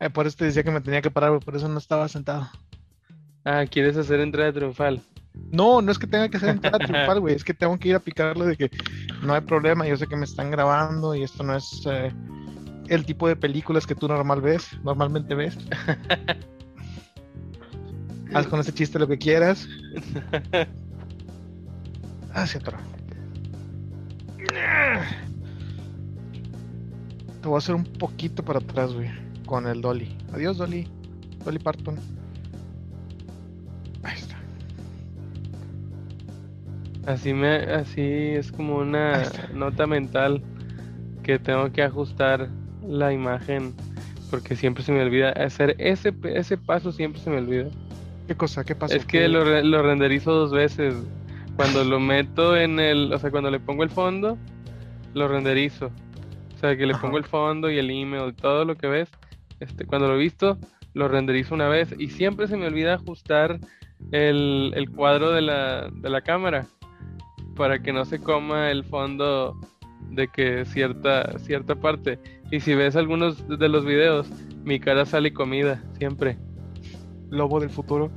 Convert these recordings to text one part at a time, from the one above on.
Eh, por eso te decía que me tenía que parar, güey, por eso no estaba sentado. Ah, ¿quieres hacer entrada triunfal? No, no es que tenga que ser entrada triunfal, güey, es que tengo que ir a picarle de que no hay problema, yo sé que me están grabando y esto no es eh, el tipo de películas que tú normal ves, normalmente ves. Haz con ese chiste lo que quieras. Hacia atrás. Te voy a hacer un poquito para atrás, güey. Con el Dolly. Adiós, Dolly. Dolly Parton. Ahí está. Así me, así es como una nota mental que tengo que ajustar la imagen porque siempre se me olvida hacer ese, ese paso siempre se me olvida. ¿Qué cosa? ¿Qué pasó? Es que lo, re- lo renderizo dos veces. Cuando lo meto en el, o sea, cuando le pongo el fondo, lo renderizo. O sea, que le Ajá. pongo el fondo y el email, todo lo que ves. Este, cuando lo he visto, lo renderizo una vez y siempre se me olvida ajustar el, el cuadro de la, de la cámara para que no se coma el fondo de que cierta, cierta parte. Y si ves algunos de los videos, mi cara sale comida, siempre. Lobo del futuro.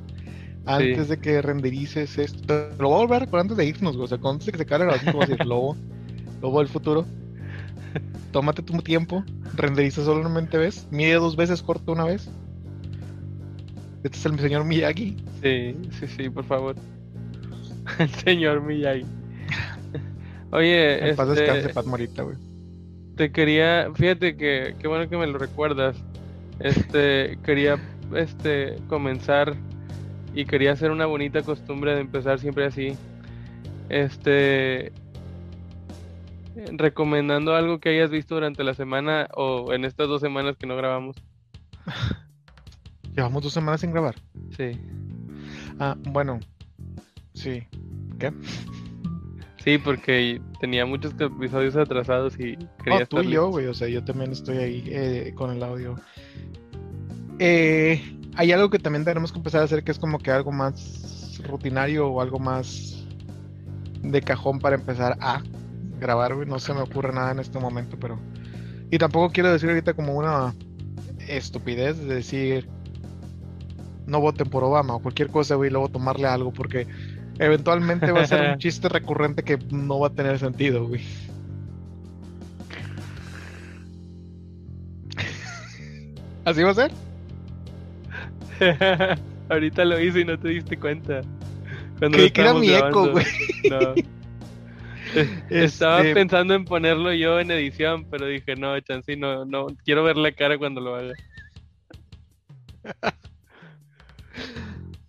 Antes de que renderices esto. Lo voy a volver a antes de irnos. O sea, antes de que se acabe la grabación, te voy a decir Lobo. Lobo del futuro. Tómate tu tiempo. Renderiza solamente ves. Mide dos veces, corta una vez. Este es el señor Miyagi. Sí, sí, sí, por favor. El señor Miyagi. Oye, paz este, descanse, Pat Morita, güey. te quería, fíjate que qué bueno que me lo recuerdas. Este, quería este comenzar y quería hacer una bonita costumbre de empezar siempre así. Este recomendando algo que hayas visto durante la semana o en estas dos semanas que no grabamos. Llevamos dos semanas sin grabar. Sí. Ah, bueno. Sí. ¿Qué? Sí, porque tenía muchos episodios atrasados y quería No, tú y yo, güey. O sea, yo también estoy ahí eh, con el audio. Eh, hay algo que también tenemos que empezar a hacer que es como que algo más rutinario o algo más de cajón para empezar a grabar, güey. No se me ocurre nada en este momento, pero. Y tampoco quiero decir ahorita como una estupidez de decir no voten por Obama o cualquier cosa, güey, y luego tomarle algo, porque eventualmente va a ser un chiste recurrente que no va a tener sentido, güey. ¿Así va a ser? Ahorita lo hice y no te diste cuenta. Cuando Creí que era mi eco, güey. No. Estaba Este- pensando en ponerlo yo en edición, pero dije, no, Chansey, no, no, quiero ver la cara cuando lo haga.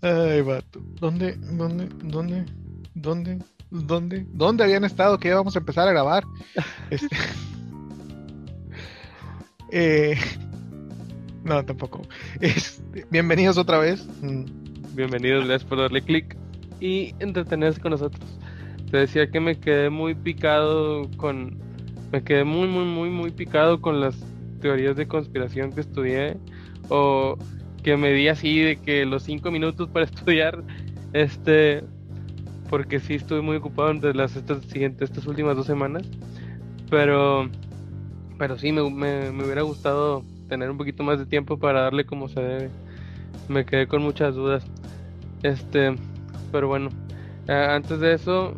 Ay, vato. ¿Dónde, dónde, dónde, dónde, dónde, dónde habían estado? Que ya vamos a empezar a grabar. Este... eh... No, tampoco. Este, Bienvenidos otra vez. Mm, Bienvenidos, gracias por darle click y entretenerse con nosotros. Te decía que me quedé muy picado con. Me quedé muy, muy, muy, muy picado con las teorías de conspiración que estudié. O que me di así de que los cinco minutos para estudiar. Este. Porque sí estuve muy ocupado entre las estas siguientes, estas últimas dos semanas. Pero. Pero sí, me, me, me hubiera gustado tener un poquito más de tiempo para darle como se debe. Me quedé con muchas dudas. Este, pero bueno, antes de eso,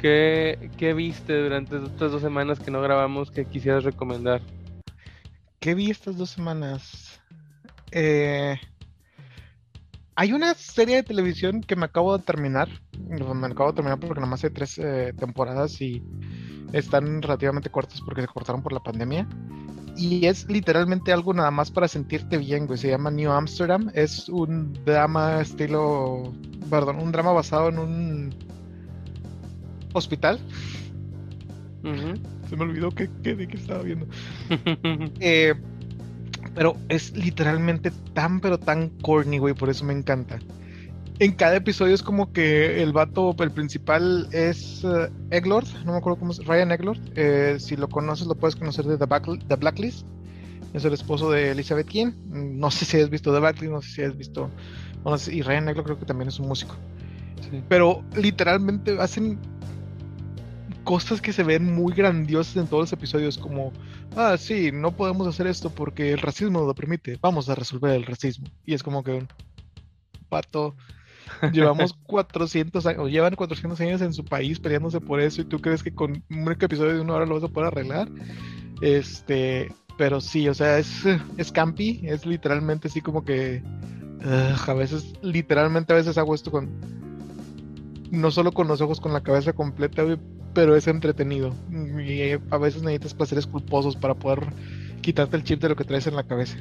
¿qué, ¿qué viste durante estas dos semanas que no grabamos que quisieras recomendar? ¿Qué vi estas dos semanas? Eh, hay una serie de televisión que me acabo de terminar. Me acabo de terminar porque nomás hay tres eh, temporadas y están relativamente cortas porque se cortaron por la pandemia. Y es literalmente algo nada más para sentirte bien, güey. Se llama New Amsterdam. Es un drama estilo. Perdón, un drama basado en un hospital. Se me olvidó que, que- de qué estaba viendo. Eh, pero es literalmente tan, pero tan corny, güey, por eso me encanta. En cada episodio es como que el vato, el principal es eh, Egglord, no me acuerdo cómo es, Ryan Egglord. Eh, si lo conoces, lo puedes conocer de The, Back- The Blacklist. Es el esposo de Elizabeth King. No sé si has visto The Blacklist, no sé si has visto. no sé, y Ryan Egglord creo que también es un músico. Sí. Pero literalmente hacen cosas que se ven muy grandiosas en todos los episodios, como ah, sí, no podemos hacer esto porque el racismo lo permite, vamos a resolver el racismo. Y es como que un pato, llevamos 400 años, o llevan 400 años en su país peleándose por eso y tú crees que con un episodio de una hora lo vas a poder arreglar. Este, pero sí, o sea, es, es campi, es literalmente así como que a veces, literalmente a veces hago esto con, no solo con los ojos, con la cabeza completa, pero es entretenido. Y a veces necesitas placeres culposos para poder quitarte el chip de lo que traes en la cabeza.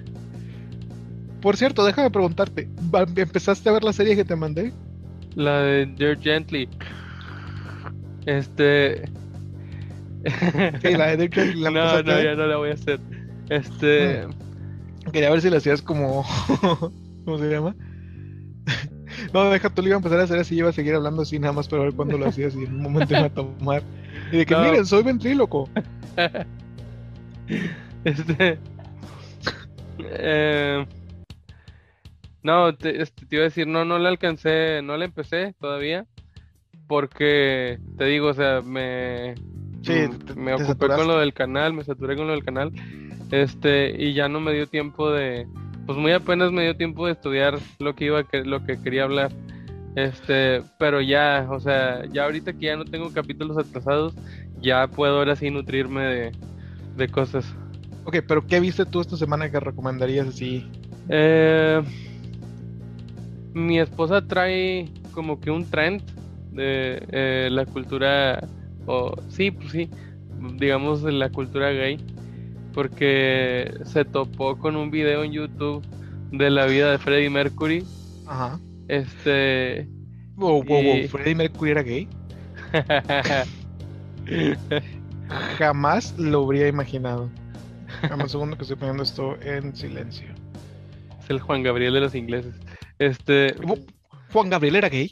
Por cierto, déjame preguntarte, ¿empezaste a ver la serie que te mandé? La de Dear Gently. Este. la de Dear Gently. no, no, ya no la voy a hacer. Este. Mm. Quería ver si la hacías como. ¿Cómo se llama? no, deja, tú lo iba a empezar a hacer así, iba a seguir hablando así nada más para ver cuándo lo hacías y en un momento iba a tomar. Y de que, miren, soy ventríloco. este. Eh, no, te, este, te, iba a decir, no, no la alcancé, no la empecé todavía, porque te digo, o sea, me, sí, me ocupé con lo del canal, me saturé con lo del canal, este, y ya no me dio tiempo de, pues muy apenas me dio tiempo de estudiar lo que iba, que, lo que quería hablar, este, pero ya, o sea, ya ahorita que ya no tengo capítulos atrasados, ya puedo ahora sí nutrirme de, de cosas. Ok, pero ¿qué viste tú esta semana que recomendarías así? Eh mi esposa trae como que un trend de eh, la cultura, o sí, pues sí, digamos de la cultura gay, porque se topó con un video en YouTube de la vida de Freddie Mercury. Ajá. Este. Wow, wow, wow. ¿Freddie Mercury era gay? Jamás lo habría imaginado. Dame un segundo que estoy poniendo esto en silencio. Es el Juan Gabriel de los ingleses. Este. Juan Gabriel era gay.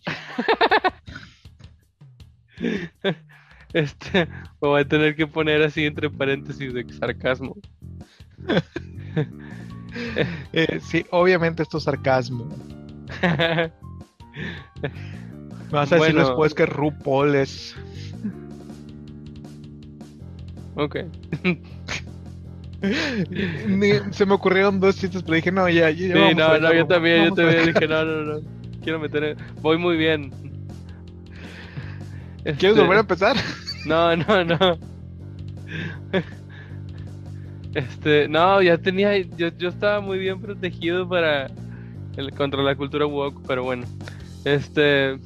este. Me voy a tener que poner así entre paréntesis de sarcasmo. Eh, sí, obviamente esto es sarcasmo. Me vas a decir después que RuPaul es. Ok. se me ocurrieron dos chistes, pero dije, no, ya, ya. Sí, no, no, yo también, yo también dije, no, no, no. Quiero meter. Voy muy bien. ¿Quieres este, volver a empezar? No, no, no. Este, no, ya tenía, yo, yo estaba muy bien protegido para el, contra la cultura woke, pero bueno. Este.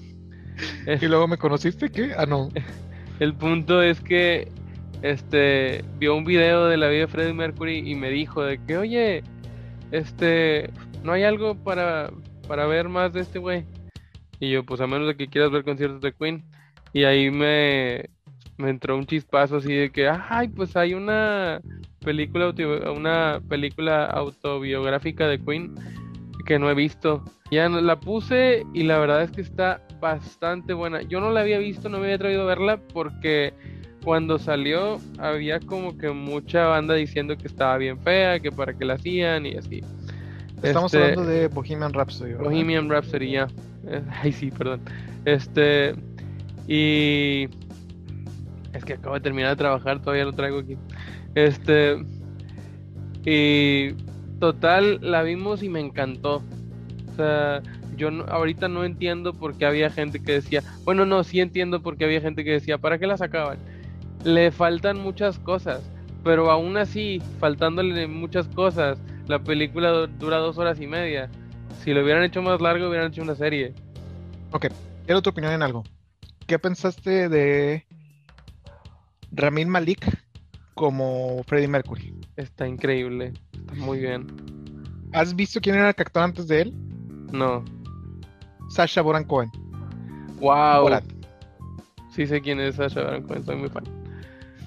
¿Y luego me conociste? ¿Qué? Ah, no. El punto es que este, vio un video de la vida de Freddie Mercury y me dijo de que, oye, este, no hay algo para, para ver más de este güey. Y yo, pues a menos de que quieras ver conciertos de Queen. Y ahí me, me entró un chispazo así de que, ay, pues hay una película, una película autobiográfica de Queen que no he visto. Ya la puse y la verdad es que está bastante buena. Yo no la había visto, no me había traído a verla porque cuando salió había como que mucha banda diciendo que estaba bien fea, que para qué la hacían y así. Estamos este, hablando de Bohemian Rhapsody. Bohemian Rhapsody, ya. Eh, ay, sí, perdón. Este. Y. Es que acabo de terminar de trabajar, todavía lo traigo aquí. Este. Y. Total, la vimos y me encantó. O sea, yo ahorita no entiendo por qué había gente que decía. Bueno, no, sí entiendo por qué había gente que decía, ¿para qué la sacaban? le faltan muchas cosas, pero aún así, faltándole muchas cosas, la película dura dos horas y media. Si lo hubieran hecho más largo, hubieran hecho una serie. Ok, quiero tu opinión en algo. ¿Qué pensaste de Ramin Malik como Freddie Mercury? Está increíble, está muy bien. ¿Has visto quién era el actor antes de él? No. Sasha Baron Cohen. Wow. Sí sé quién es Sasha Baron Cohen, soy muy fan.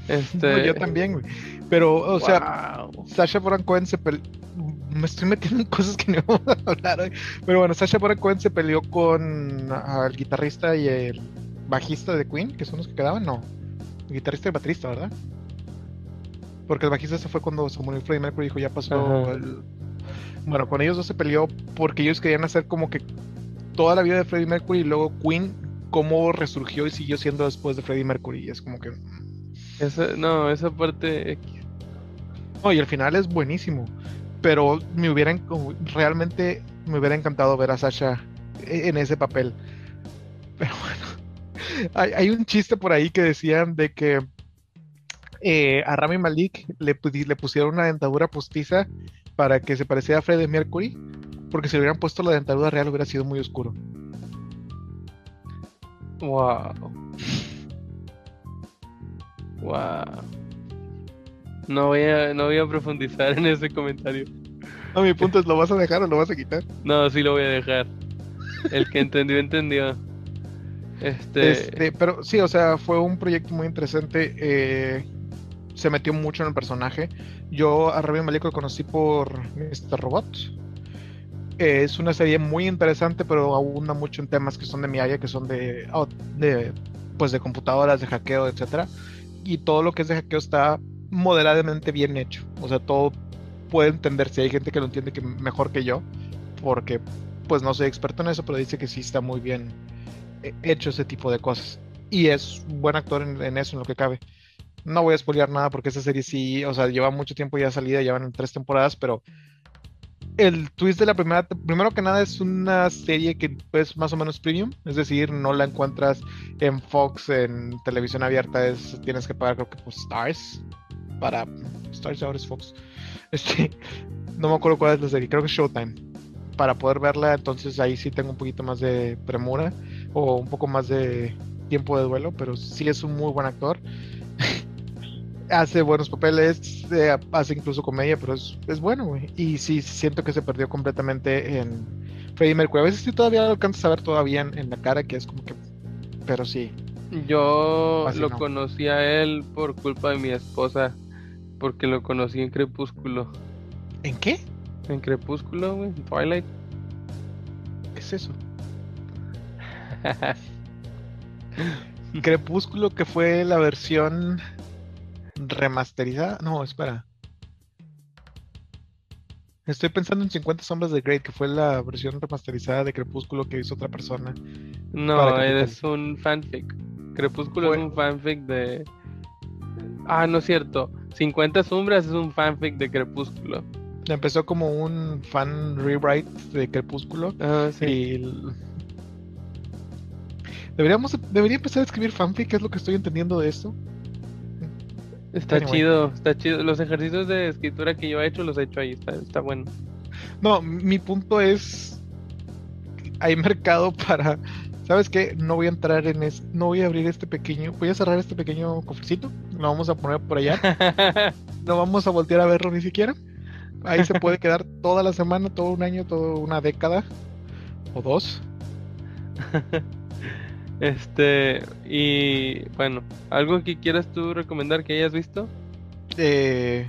Este... yo también, güey. Pero, o sea, Sasha Baron Cohen se peleó. Me estoy metiendo en cosas que no vamos a hablar hoy. Pero bueno, Sasha Baron Cohen se peleó con el guitarrista y el bajista de Queen, que son los que quedaban, no. Guitarrista y baterista, ¿verdad? Porque el bajista se fue cuando se murió Freddie Mercury y dijo, ya pasó el... Bueno, con ellos dos se peleó porque ellos querían hacer como que toda la vida de Freddie Mercury y luego Queen, cómo resurgió y siguió siendo después de Freddie Mercury. Y es como que esa, no, esa parte No, y el final es buenísimo. Pero me hubieran realmente me hubiera encantado ver a Sasha e-, en ese papel. Pero hay, un chiste por ahí que decían de que eh, a Rami Malik le, le pusieron una dentadura postiza para que se pareciera a Freddie Mercury, porque si le hubieran puesto la dentadura real hubiera sido muy oscuro. Wow. Wow. No voy a, no voy a profundizar en ese comentario. No, mi punto es, ¿lo vas a dejar o lo vas a quitar? No, sí lo voy a dejar. El que entendió, entendió. Este... este pero sí, o sea, fue un proyecto muy interesante. Eh, se metió mucho en el personaje. Yo a Rami Malek lo conocí por Mr. Robot. es una serie muy interesante, pero abunda mucho en temas que son de mi área, que son de, de pues de computadoras, de hackeo, etcétera. Y todo lo que es de hackeo está moderadamente bien hecho. O sea, todo puede entender si hay gente que lo entiende que mejor que yo, porque pues no soy experto en eso, pero dice que sí está muy bien hecho ese tipo de cosas. Y es buen actor en, eso, en lo que cabe. No voy a spoilear nada porque esa serie sí, o sea, lleva mucho tiempo ya salida, llevan tres temporadas, pero el twist de la primera, primero que nada es una serie que es más o menos premium, es decir, no la encuentras en Fox, en televisión abierta, es, tienes que pagar creo que por Stars, para Stars ahora es Fox. Este, no me acuerdo cuál es la serie, creo que es Showtime. Para poder verla, entonces ahí sí tengo un poquito más de premura o un poco más de tiempo de duelo, pero sí es un muy buen actor. hace buenos papeles, eh, hace incluso comedia, pero es, es bueno, güey. Y sí siento que se perdió completamente en Freddie Mercury. A veces sí todavía lo alcanzas a ver todavía en, la cara, que es como que. Pero sí. Yo lo conocí a él por culpa de mi esposa porque lo conocí en Crepúsculo. ¿En qué? En Crepúsculo, güey. Twilight. ¿Qué es eso? Crepúsculo que fue la versión remasterizada. No, espera. Estoy pensando en 50 sombras de Grey, que fue la versión remasterizada de Crepúsculo que hizo otra persona. No, es un fanfic. Crepúsculo es un fanfic de... Ah, no es cierto. 50 sombras es un fanfic de Crepúsculo. Empezó como un fan rewrite de Crepúsculo. Ah, sí. Deberíamos, debería empezar a escribir fanfic, ¿qué es lo que estoy entendiendo de esto? Está chido, está chido. Los ejercicios de escritura que yo he hecho los he hecho ahí, está, está bueno. No, mi punto es, hay mercado para ¿sabes qué? No voy a entrar en es, no voy a abrir este pequeño, voy a cerrar este pequeño cofrecito, lo vamos a poner por allá, no vamos a voltear a verlo ni siquiera, ahí se puede quedar toda la semana, todo un año, toda una década o dos. este, y bueno, ¿algo que quieras tú recomendar que hayas visto? Eh,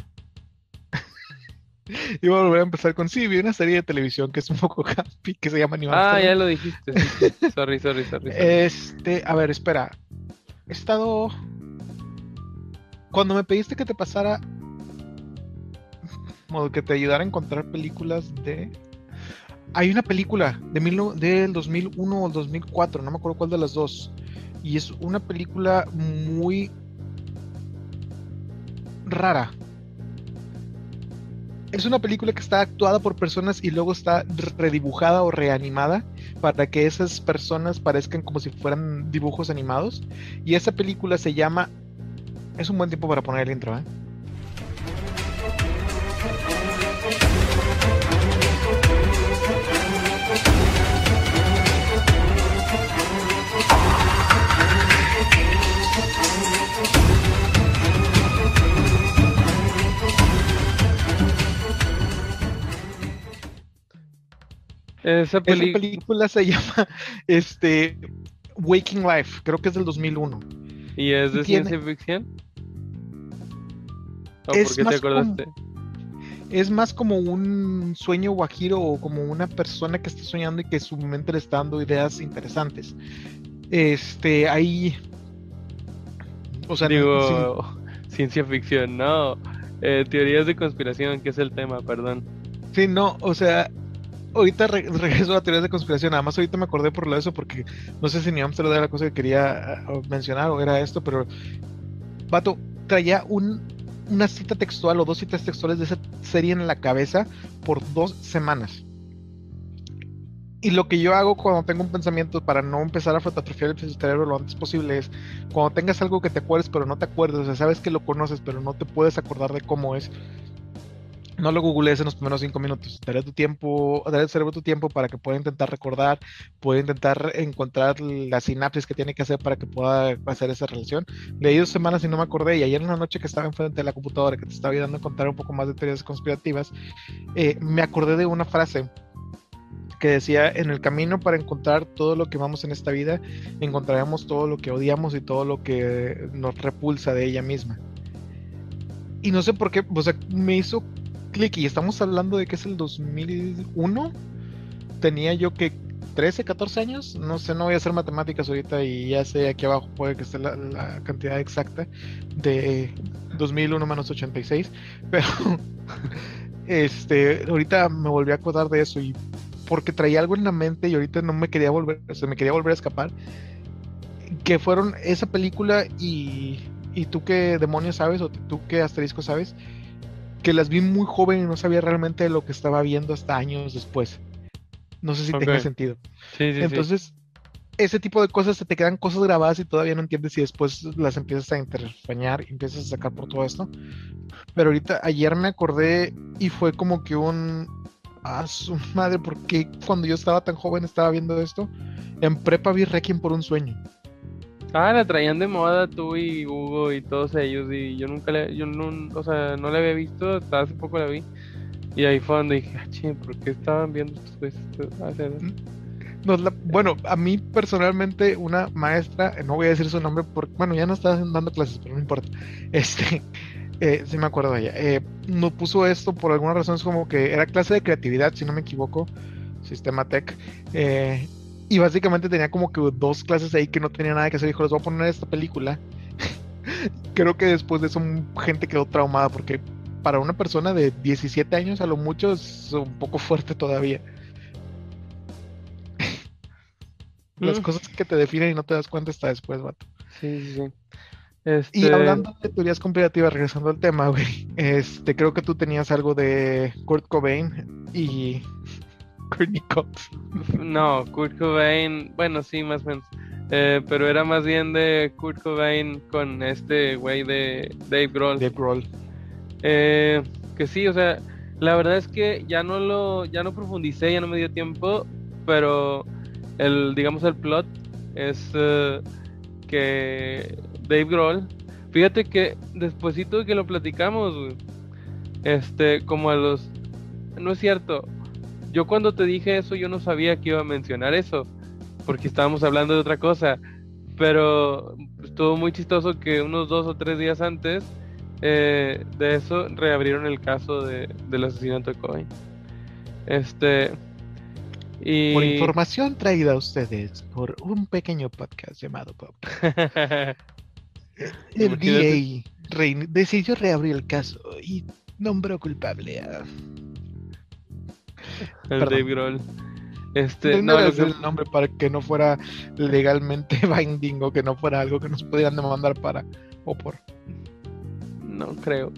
Iba a volver a empezar con sí, vi una serie de televisión que es un poco happy, que se llama Animal Ah, ya lo dijiste. sorry, sorry, sorry, Este, a ver, espera. He estado. Cuando me pediste que te pasara. O que te ayudara a encontrar películas de. Hay una película de mil, del 2001 o 2004, no me acuerdo cuál de las dos. Y es una película muy rara es una película que está actuada por personas y luego está redibujada o reanimada para que esas personas parezcan como si fueran dibujos animados. Y esa película se llama... Es un buen tiempo para poner el intro, ¿eh? Esa, película se llama este, Waking Life, creo que es del 2001. ¿Y es de ciencia ficción? ¿O por qué te acordaste? es más como un sueño guajiro o como una persona que está soñando y que su mente le está dando ideas interesantes. Este, ahí. O sea, digo, ciencia ficción, no. Eh, teorías de conspiración, que es el tema, perdón. Sí, no, o sea, ahorita regreso a la teoría de conspiración. Nada más ahorita me acordé por lo de eso porque no sé si ni Amsterdam era la cosa que quería ah, mencionar o era esto, pero Vato traía un una cita textual o dos citas textuales de esa serie en la cabeza por dos semanas. Y lo que yo hago cuando tengo un pensamiento para no empezar a atrofiar el cerebro lo antes posible es cuando tengas algo que te acuerdes pero no te acuerdas, o sea, sabes que lo conoces pero no te puedes acordar de cómo es, no lo googlees en los primeros cinco minutos. Daré tu tiempo, daré al cerebro tu tiempo para que pueda intentar recordar, pueda intentar encontrar la sinapsis que tiene que hacer para que pueda hacer esa relación. Leí dos semanas y no me acordé. Y ayer en la noche que estaba enfrente de la computadora, que te estaba ayudando a contar un poco más de teorías conspirativas, eh, me acordé de una frase que decía, en el camino para encontrar todo lo que vamos en esta vida, encontraremos todo lo que odiamos y todo lo que nos repulsa de ella misma. Y no sé por qué, o sea, me hizo clic y estamos hablando de que es el 2001. Tenía yo que 13, 14 años. No sé, no voy a hacer matemáticas ahorita y ya sé aquí abajo puede que esté la, cantidad exacta de 2001 menos 86. Pero este, ahorita me volví a acordar de eso y porque traía algo en la mente y ahorita no me quería volver, se me quería volver a escapar. Que fueron esa película y, y tú qué demonios sabes o tú qué asterisco sabes que las vi muy joven y no sabía realmente lo que estaba viendo hasta años después. No sé si tenga sentido. Entonces, ese tipo de cosas se te quedan cosas grabadas y todavía no entiendes si después las empiezas a interfañar y empiezas a sacar por todo esto. Pero ahorita, ayer me acordé y fue como que un. Ah, su madre, porque cuando yo estaba tan joven estaba viendo esto? En prepa vi Requiem por un sueño. Ah, la traían de moda tú y Hugo y todos ellos y yo nunca le, yo no, o sea, no la había visto, hasta hace poco la vi. Y ahí fue donde dije, ah, ching, ¿por qué estaban viendo estos güeyes? Mm. bueno, a mí personalmente una maestra, no voy a decir su nombre porque, bueno, ya no está dando clases, pero no importa. Este, eh, sí me acuerdo de ella. Eh, no puso esto por alguna razón, es como que era clase de creatividad, si no me equivoco, Sistema Tech. Eh, y básicamente tenía como que dos clases ahí que no tenía nada que hacer. Dijo, les voy a poner esta película. Creo que después de eso gente quedó traumada porque para una persona de 17 años a lo mucho es un poco fuerte todavía. Las mm. cosas que te definen y no te das cuenta hasta después, vato. Sí, sí, sí. Y este hablando de teorías conspirativas, regresando al tema, güey, este, creo que tú tenías algo de Kurt Cobain y no, Kurt Cobain, bueno, sí, más o menos. Eh, pero era más bien de Kurt Cobain con este güey de Dave Grohl. Dave Grohl. Eh, que sí, o sea, la verdad es que ya no lo, ya no profundicé, ya no me dio tiempo, pero el, digamos, el plot es eh, que Dave Grohl, fíjate que despuésito de que lo platicamos, este, como a los, no es cierto, yo cuando te dije eso, yo no sabía que iba a mencionar eso, porque estábamos hablando de otra cosa. Pero estuvo muy chistoso que unos dos o tres días antes eh, de eso reabrieron el caso de, del asesinato de Cohen. Este. Y... Por información traída a ustedes por un pequeño podcast llamado Pop. el VA decidió reabrir el caso y nombró culpable a el Dave Grohl. Este, no, el nombre para que no fuera legalmente binding o que no fuera algo que nos pudieran demandar para o por. No creo.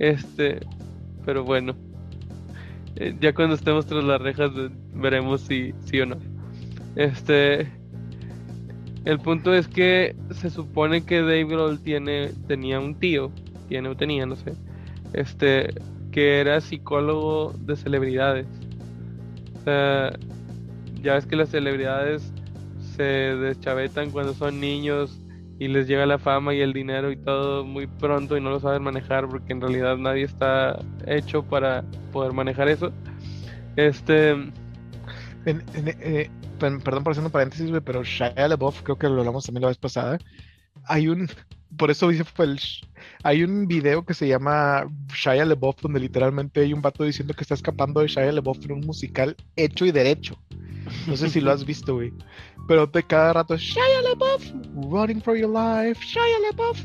Este, pero bueno. Eh, ya cuando estemos tras las rejas veremos si sí o no. Este, el punto es que se supone que Dave Grohl tiene tenía un tío, tiene o tenía, no sé. Este, que era psicólogo de celebridades. Ya ves que las celebridades se deschavetan cuando son niños y les llega la fama y el dinero y todo muy pronto y no lo saben manejar porque en realidad nadie está hecho para poder manejar eso. Este. Eh, perdón por hacer un paréntesis, pero Shia LaBeouf, creo que lo hablamos también la vez pasada. Hay un. Por eso dice hay un video que se llama Shia LeBoff donde literalmente hay un vato diciendo que está escapando de Shia LeBoff en un musical hecho y derecho. No sé si lo has visto, güey. Pero de cada rato Shia LeBoff, running for your life, Shia LeBoff.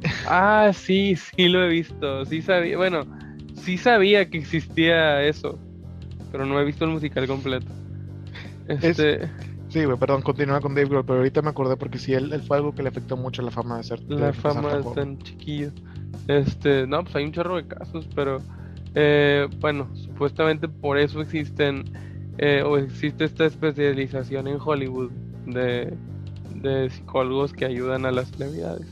Ah, sí, sí lo he visto. Sí sabía, bueno, sí sabía que existía eso, pero no he visto el musical completo. Este... Sí, güey, perdón, continúa con Dave Grohl, pero ahorita me acordé porque sí, él, fue algo que le afectó mucho la fama de ser. La fama de tan chiquillo. Este, no, pues hay un chorro de casos, pero eh, bueno, supuestamente por eso existen eh, o existe esta especialización en Hollywood de, de psicólogos que ayudan a las celebridades.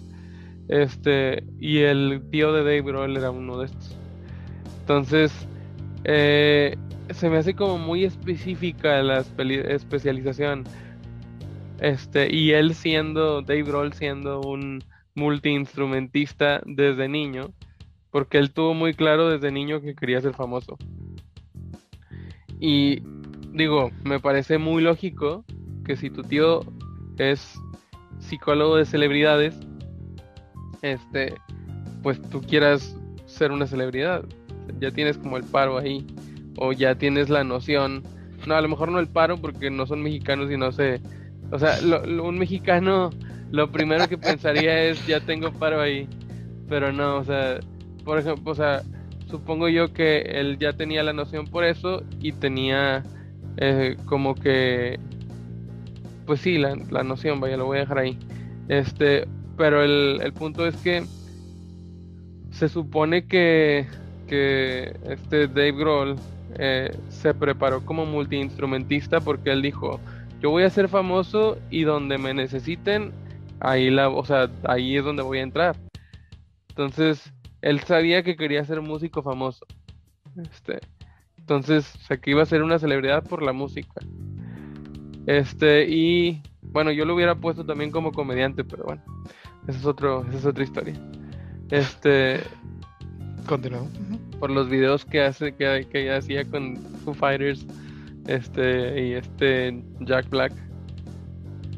Este, y el tío de Dave Grohl era uno de estos. Entonces, eh, se me hace como muy específica la especialización. Este, y él siendo, Dave Grohl siendo un multiinstrumentista desde niño, porque él tuvo muy claro desde niño que quería ser famoso. Y digo, me parece muy lógico que si tu tío es psicólogo de celebridades, este, pues tú quieras ser una celebridad. Ya tienes como el paro ahí, o ya tienes la noción. No, a lo mejor no el paro porque no son mexicanos y no sé. O sea, un mexicano lo primero que pensaría es ya tengo paro ahí. Pero no, o sea, por ejemplo, o sea, supongo yo que él ya tenía la noción por eso y tenía eh, como que, pues sí, la, la, noción, vaya, lo voy a dejar ahí. Este, pero el, el punto es que se supone que, que este Dave Grohl eh, se preparó como multiinstrumentista porque él dijo, yo voy a ser famoso y donde me necesiten, ahí la, o sea, ahí es donde voy a entrar. Entonces, él sabía que quería ser músico famoso. Este, entonces, o sea, que iba a ser una celebridad por la música. Este, y bueno, yo lo hubiera puesto también como comediante, pero bueno, esa es otro, esa es otra historia. Este, continuamos. Por los videos que hace, que, que hacía con Foo Fighters, este, y este Jack Black.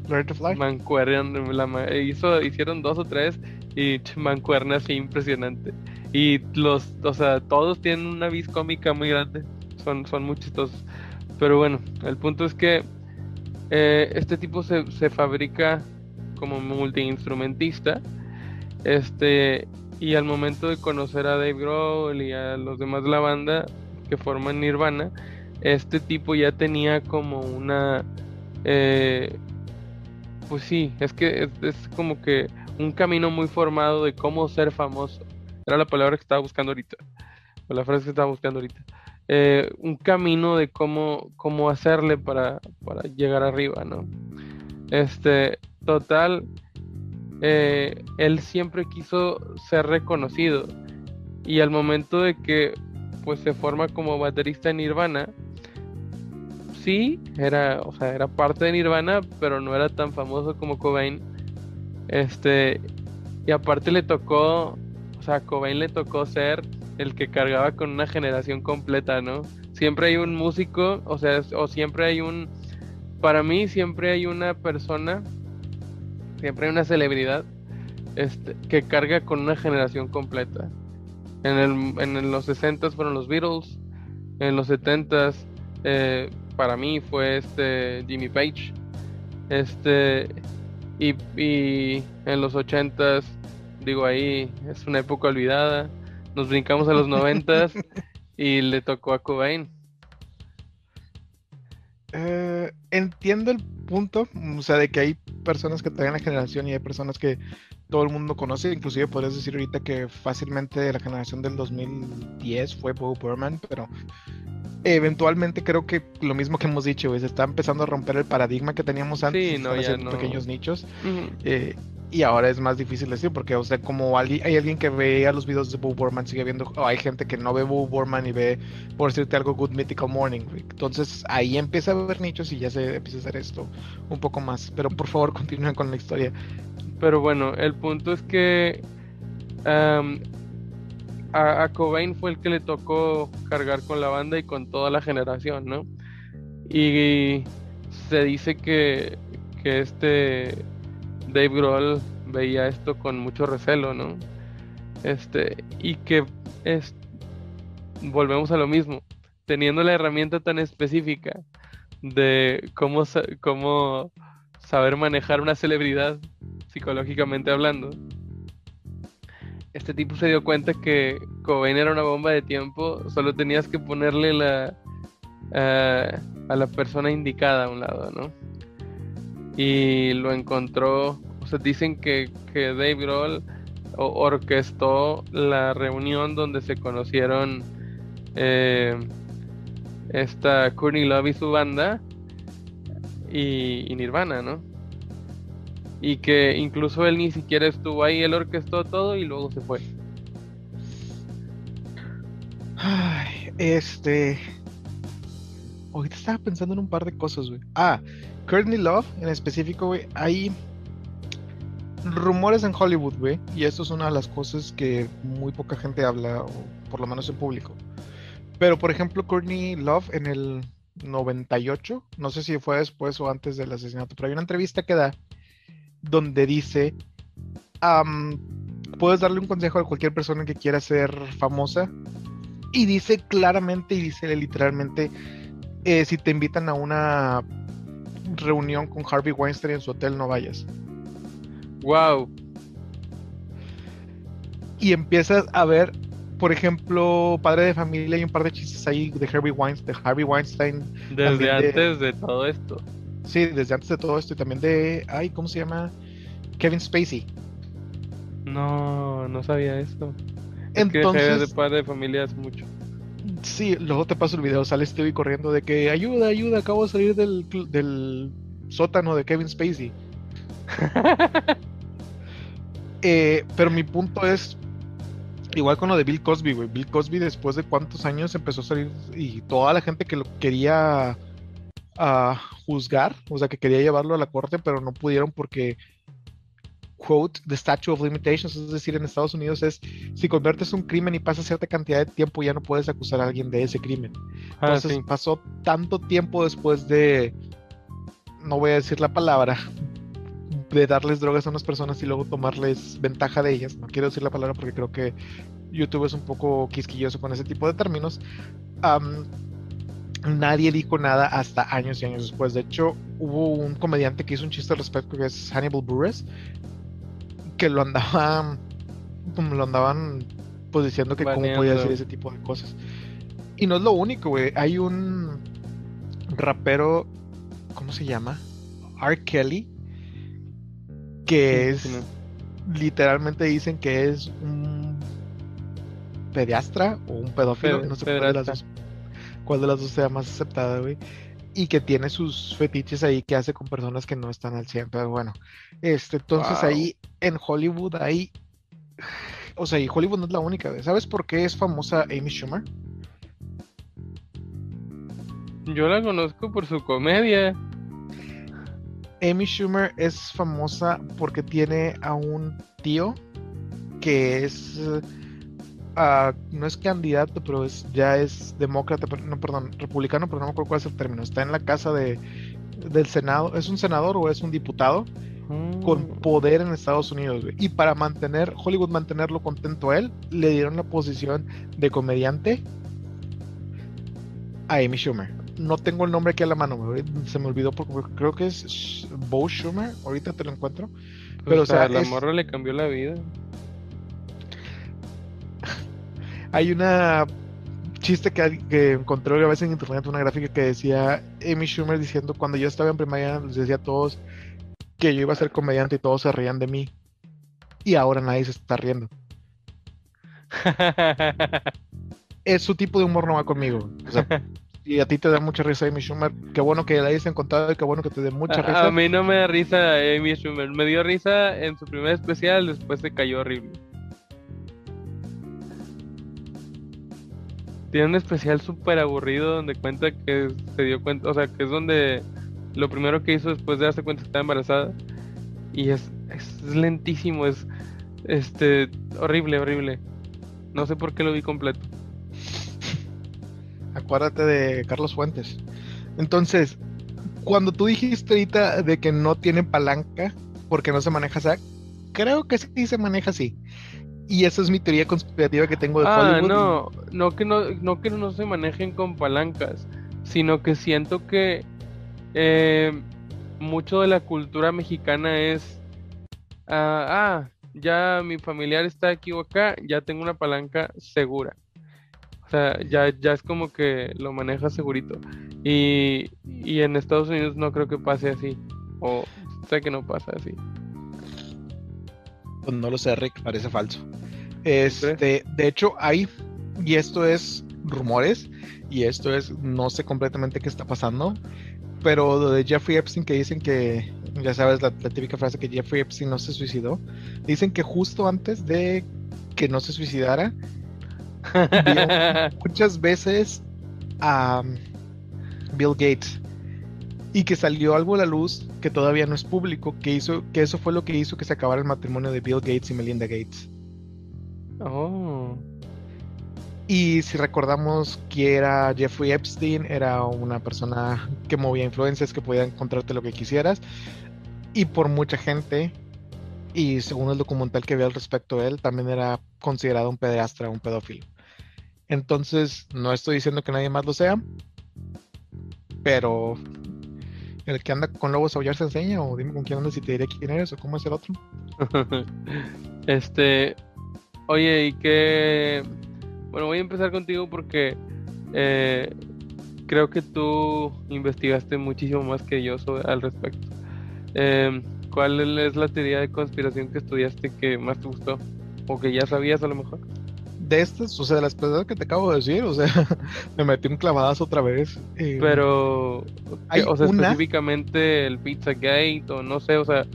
Learn to Fly. la, hizo, hicieron dos o tres y mancuerna así impresionante. Y los, o sea, todos tienen una vis cómica muy grande. Son, son muy chistosos. Pero bueno, el punto es que eh, este tipo se, se fabrica como multiinstrumentista. Este, y al momento de conocer a Dave Grohl y a los demás de la banda que forman Nirvana, este tipo ya tenía como una eh, pues sí, es que es, como que un camino muy formado de cómo ser famoso. Era la palabra que estaba buscando ahorita, o la frase que estaba buscando ahorita. Eh, un camino de cómo, cómo hacerle para, para llegar arriba, ¿no? Este, total, eh, él siempre quiso ser reconocido y al momento de que pues se forma como baterista en Nirvana, sí, era, o sea, era parte de Nirvana, pero no era tan famoso como Cobain. Este, y aparte le tocó, o sea, a Cobain le tocó ser el que cargaba con una generación completa, ¿no? Siempre hay un músico, o sea, o siempre hay un, para mí siempre hay una persona, siempre hay una celebridad este, que carga con una generación completa. En, el, en los 60 fueron los Beatles, en los 70s eh, para mí fue este Jimmy Page. Este y, en los ochentas, digo ahí, es una época olvidada. Nos brincamos a los noventas y le tocó a Cobain. Eh, entiendo el punto, o sea, de que hay personas que traen la generación y hay personas que todo el mundo conoce, inclusive podrías decir ahorita que fácilmente la generación del 2010 fue Bob Burman, pero eventualmente creo que lo mismo que hemos dicho, se está empezando a romper el paradigma que teníamos antes, sí, no, pequeños nichos. Eh, y ahora es más difícil decir, porque, o sea, como hay, alguien que veía los videos de Boo Borman, sigue viendo, o hay gente que no ve Boo Borman y ve, por decirte algo, Good Mythical Morning. Entonces ahí empieza a haber nichos y ya se empieza a hacer esto un poco más. Pero por favor, continúen con la historia. Pero bueno, el punto es que a, Cobain fue el que le tocó cargar con la banda y con toda la generación, ¿no? Y, se dice que, que este Dave Grohl veía esto con mucho recelo, ¿no? Este, y que es, volvemos a lo mismo, teniendo la herramienta tan específica de cómo, cómo saber manejar una celebridad psicológicamente hablando, este tipo se dio cuenta que Cobain era una bomba de tiempo, solo tenías que ponerle la a la persona indicada a un lado, ¿no? Y lo encontró, o sea, dicen que, que Dave Grohl orquestó la reunión donde se conocieron eh, esta Courtney Love y su banda y, Nirvana, ¿no? Y que incluso él ni siquiera estuvo ahí, él orquestó todo y luego se fue. Ay, este. Ahorita estaba pensando en un par de cosas, güey. Ah, Courtney Love en específico, güey. Hay rumores en Hollywood, güey. Y esto es una de las cosas que muy poca gente habla, o por lo menos en público. Pero, por ejemplo, Courtney Love en el 98, no sé si fue después o antes del asesinato, pero hay una entrevista que da donde dice, puedes darle un consejo a cualquier persona que quiera ser famosa. Y dice claramente y dice literalmente, eh, si te invitan a una reunión con Harvey Weinstein en su hotel, no vayas. Wow. Y empiezas a ver, por ejemplo, Padre de Familia y un par de chistes ahí de Harvey Weinstein. De Harvey Weinstein desde antes de... todo esto. Sí, desde antes de todo esto. Y también de. Ay, ¿cómo se llama? Kevin Spacey. No, no sabía esto. Entonces. de Padre de Familia es mucho. Sí, luego te paso el video. Sale Stevie corriendo de que ayuda, ayuda, acabo de salir del, del sótano de Kevin Spacey. Eh, pero mi punto es, igual con lo de Bill Cosby, güey. Bill Cosby después de cuántos años empezó a salir y toda la gente que lo quería ah, juzgar, o sea, que quería llevarlo a la corte, pero no pudieron porque, quote, the statute of limitations, es decir, en Estados Unidos es, si conviertes un crimen y pasa cierta cantidad de tiempo, ya no puedes acusar a alguien de ese crimen. Ah, Entonces pasó tanto tiempo después de, no voy a decir la palabra, de darles drogas a unas personas y luego tomarles ventaja de ellas. No quiero decir la palabra porque creo que YouTube es un poco quisquilloso con ese tipo de términos. nadie dijo nada hasta años y años después. De hecho, hubo un comediante que hizo un chiste al respecto que es Hannibal Buress, que lo andaba, lo andaban pues diciendo que cómo podía decir ese tipo de cosas. Y no es lo único, güey. Hay un rapero, ¿cómo se llama? R. Kelly, que es literalmente dicen que es un pediastra o un pedófilo, no sé cuál de, las dos, cuál de las dos sea más aceptada, güey. Y que tiene sus fetiches ahí que hace con personas que no están al 100, pero bueno. Este, entonces ahí en Hollywood hay o sea, y Hollywood no es la única, ¿sabes por qué es famosa Amy Schumer? Yo la conozco por su comedia. Amy Schumer es famosa porque tiene a un tío que es no es candidato, pero es ya es demócrata, no, perdón, republicano, pero no me acuerdo cuál es el término. Está en la casa de, del Senado, es un senador o es un diputado con mm. poder en Estados Unidos. Y para mantener Hollywood mantenerlo contento a él, le dieron la posición de comediante a Amy Schumer no tengo el nombre aquí a la mano, se me olvidó porque creo que es Bo Schumer, ahorita te lo encuentro. Pues, pero o sea, la morra le cambió la vida. Hay una chiste que, que encontré a veces en internet, una gráfica que decía Amy Schumer diciendo cuando yo estaba en primaria les decía a todos que yo iba a ser comediante y todos se reían de mí. Y ahora nadie se está riendo. es su tipo de humor no va conmigo. O sea, y a ti te da mucha risa Amy Schumer, qué bueno que la hayas encontrado y qué bueno que te dé mucha risa. A mí no me da risa Amy Schumer, me dio risa en su primer especial, después se cayó horrible. Tiene un especial súper aburrido donde cuenta que se dio cuenta, o sea, que es donde lo primero que hizo después de darse cuenta que estaba embarazada. Y es, es lentísimo, es este horrible, horrible. No sé por qué lo vi completo. Acuérdate de Carlos Fuentes. Entonces, cuando tú dijiste ahorita de que no tiene palanca porque no se maneja SAC, creo que sí se maneja así. Y esa es mi teoría conspirativa que tengo de ah, No, no que no, no que no se manejen con palancas, sino que siento que eh, mucho de la cultura mexicana es ah, ah, ya mi familiar está aquí o acá, ya tengo una palanca segura. O sea, ya, ya es como que lo maneja segurito. Y, y en Estados Unidos no creo que pase así. O sé que no pasa así. Pues no lo sé, Rick, parece falso. Este, de hecho, hay, y esto es rumores, y esto es, no sé completamente qué está pasando, pero lo de Jeffrey Epstein que dicen que, ya sabes, la, típica frase que Jeffrey Epstein no se suicidó, dicen que justo antes de que no se suicidara, muchas veces a Bill Gates y que salió algo a la luz que todavía no es público, que hizo, que eso fue lo que hizo que se acabara el matrimonio de Bill Gates y Melinda Gates. Oh. Y si recordamos que era Jeffrey Epstein, era una persona que movía influencias, que podía encontrarte lo que quisieras. Y por mucha gente, y según el documental que vi al respecto de él, también era considerado un pederastra, un pedófilo. Entonces, no estoy diciendo que nadie más lo sea, pero el que anda con lobos aullar se enseña, o dime con quién andas y te diré quién eres, o cómo es el otro. este, oye, ¿y qué bueno, voy a empezar contigo porque eh, creo que tú investigaste muchísimo más que yo al respecto. Em, ¿Cuál es la teoría de conspiración que estudiaste que más te gustó? O que ya sabías a lo mejor. De estas, o sea, de las cosas que te acabo de decir, o sea, me metí un clavadazo otra vez. Eh, Pero, hay o sea, específicamente el Pizzagate, o no sé, o sea.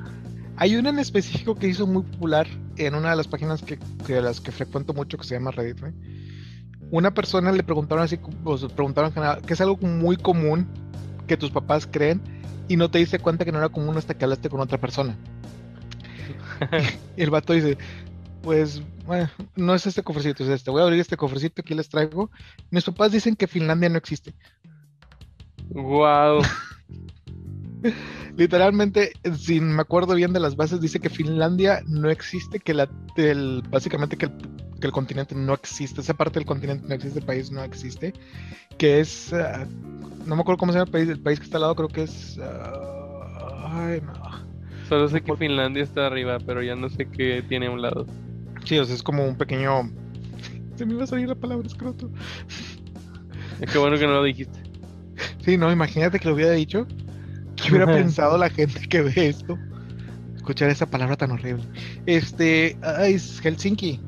Hay una en específico que hizo muy popular en una de las páginas que, que las que frecuento mucho que se llama Reddit, ¿no? una persona le preguntaron así, o se preguntaron que es algo muy común que tus papás creen y no te diste cuenta que no era común hasta que hablaste con otra persona. y el vato dice, pues, bueno, no es este cofrecito, es este. Voy a abrir este cofrecito, aquí les traigo. Mis papás dicen que Finlandia no existe. Wow. Literalmente, si me acuerdo bien de las bases, dice que Finlandia no existe, que la, el, básicamente que el el continente no existe, esa parte del continente no existe, el país no existe, que es, ah, no me acuerdo cómo se llama el país, el país que está al lado creo que es, uh, ay no. Solo sé que Finlandia está arriba, pero ya no sé qué tiene a un lado. Sí, o sea, es como un pequeño... Se me iba a salir la palabra escroto. Es que bueno que no lo dijiste. Sí, no, imagínate que lo hubiera dicho. ¿Qué hubiera pensado la gente que ve esto? Escuchar esa palabra tan horrible. Este, es Helsinki.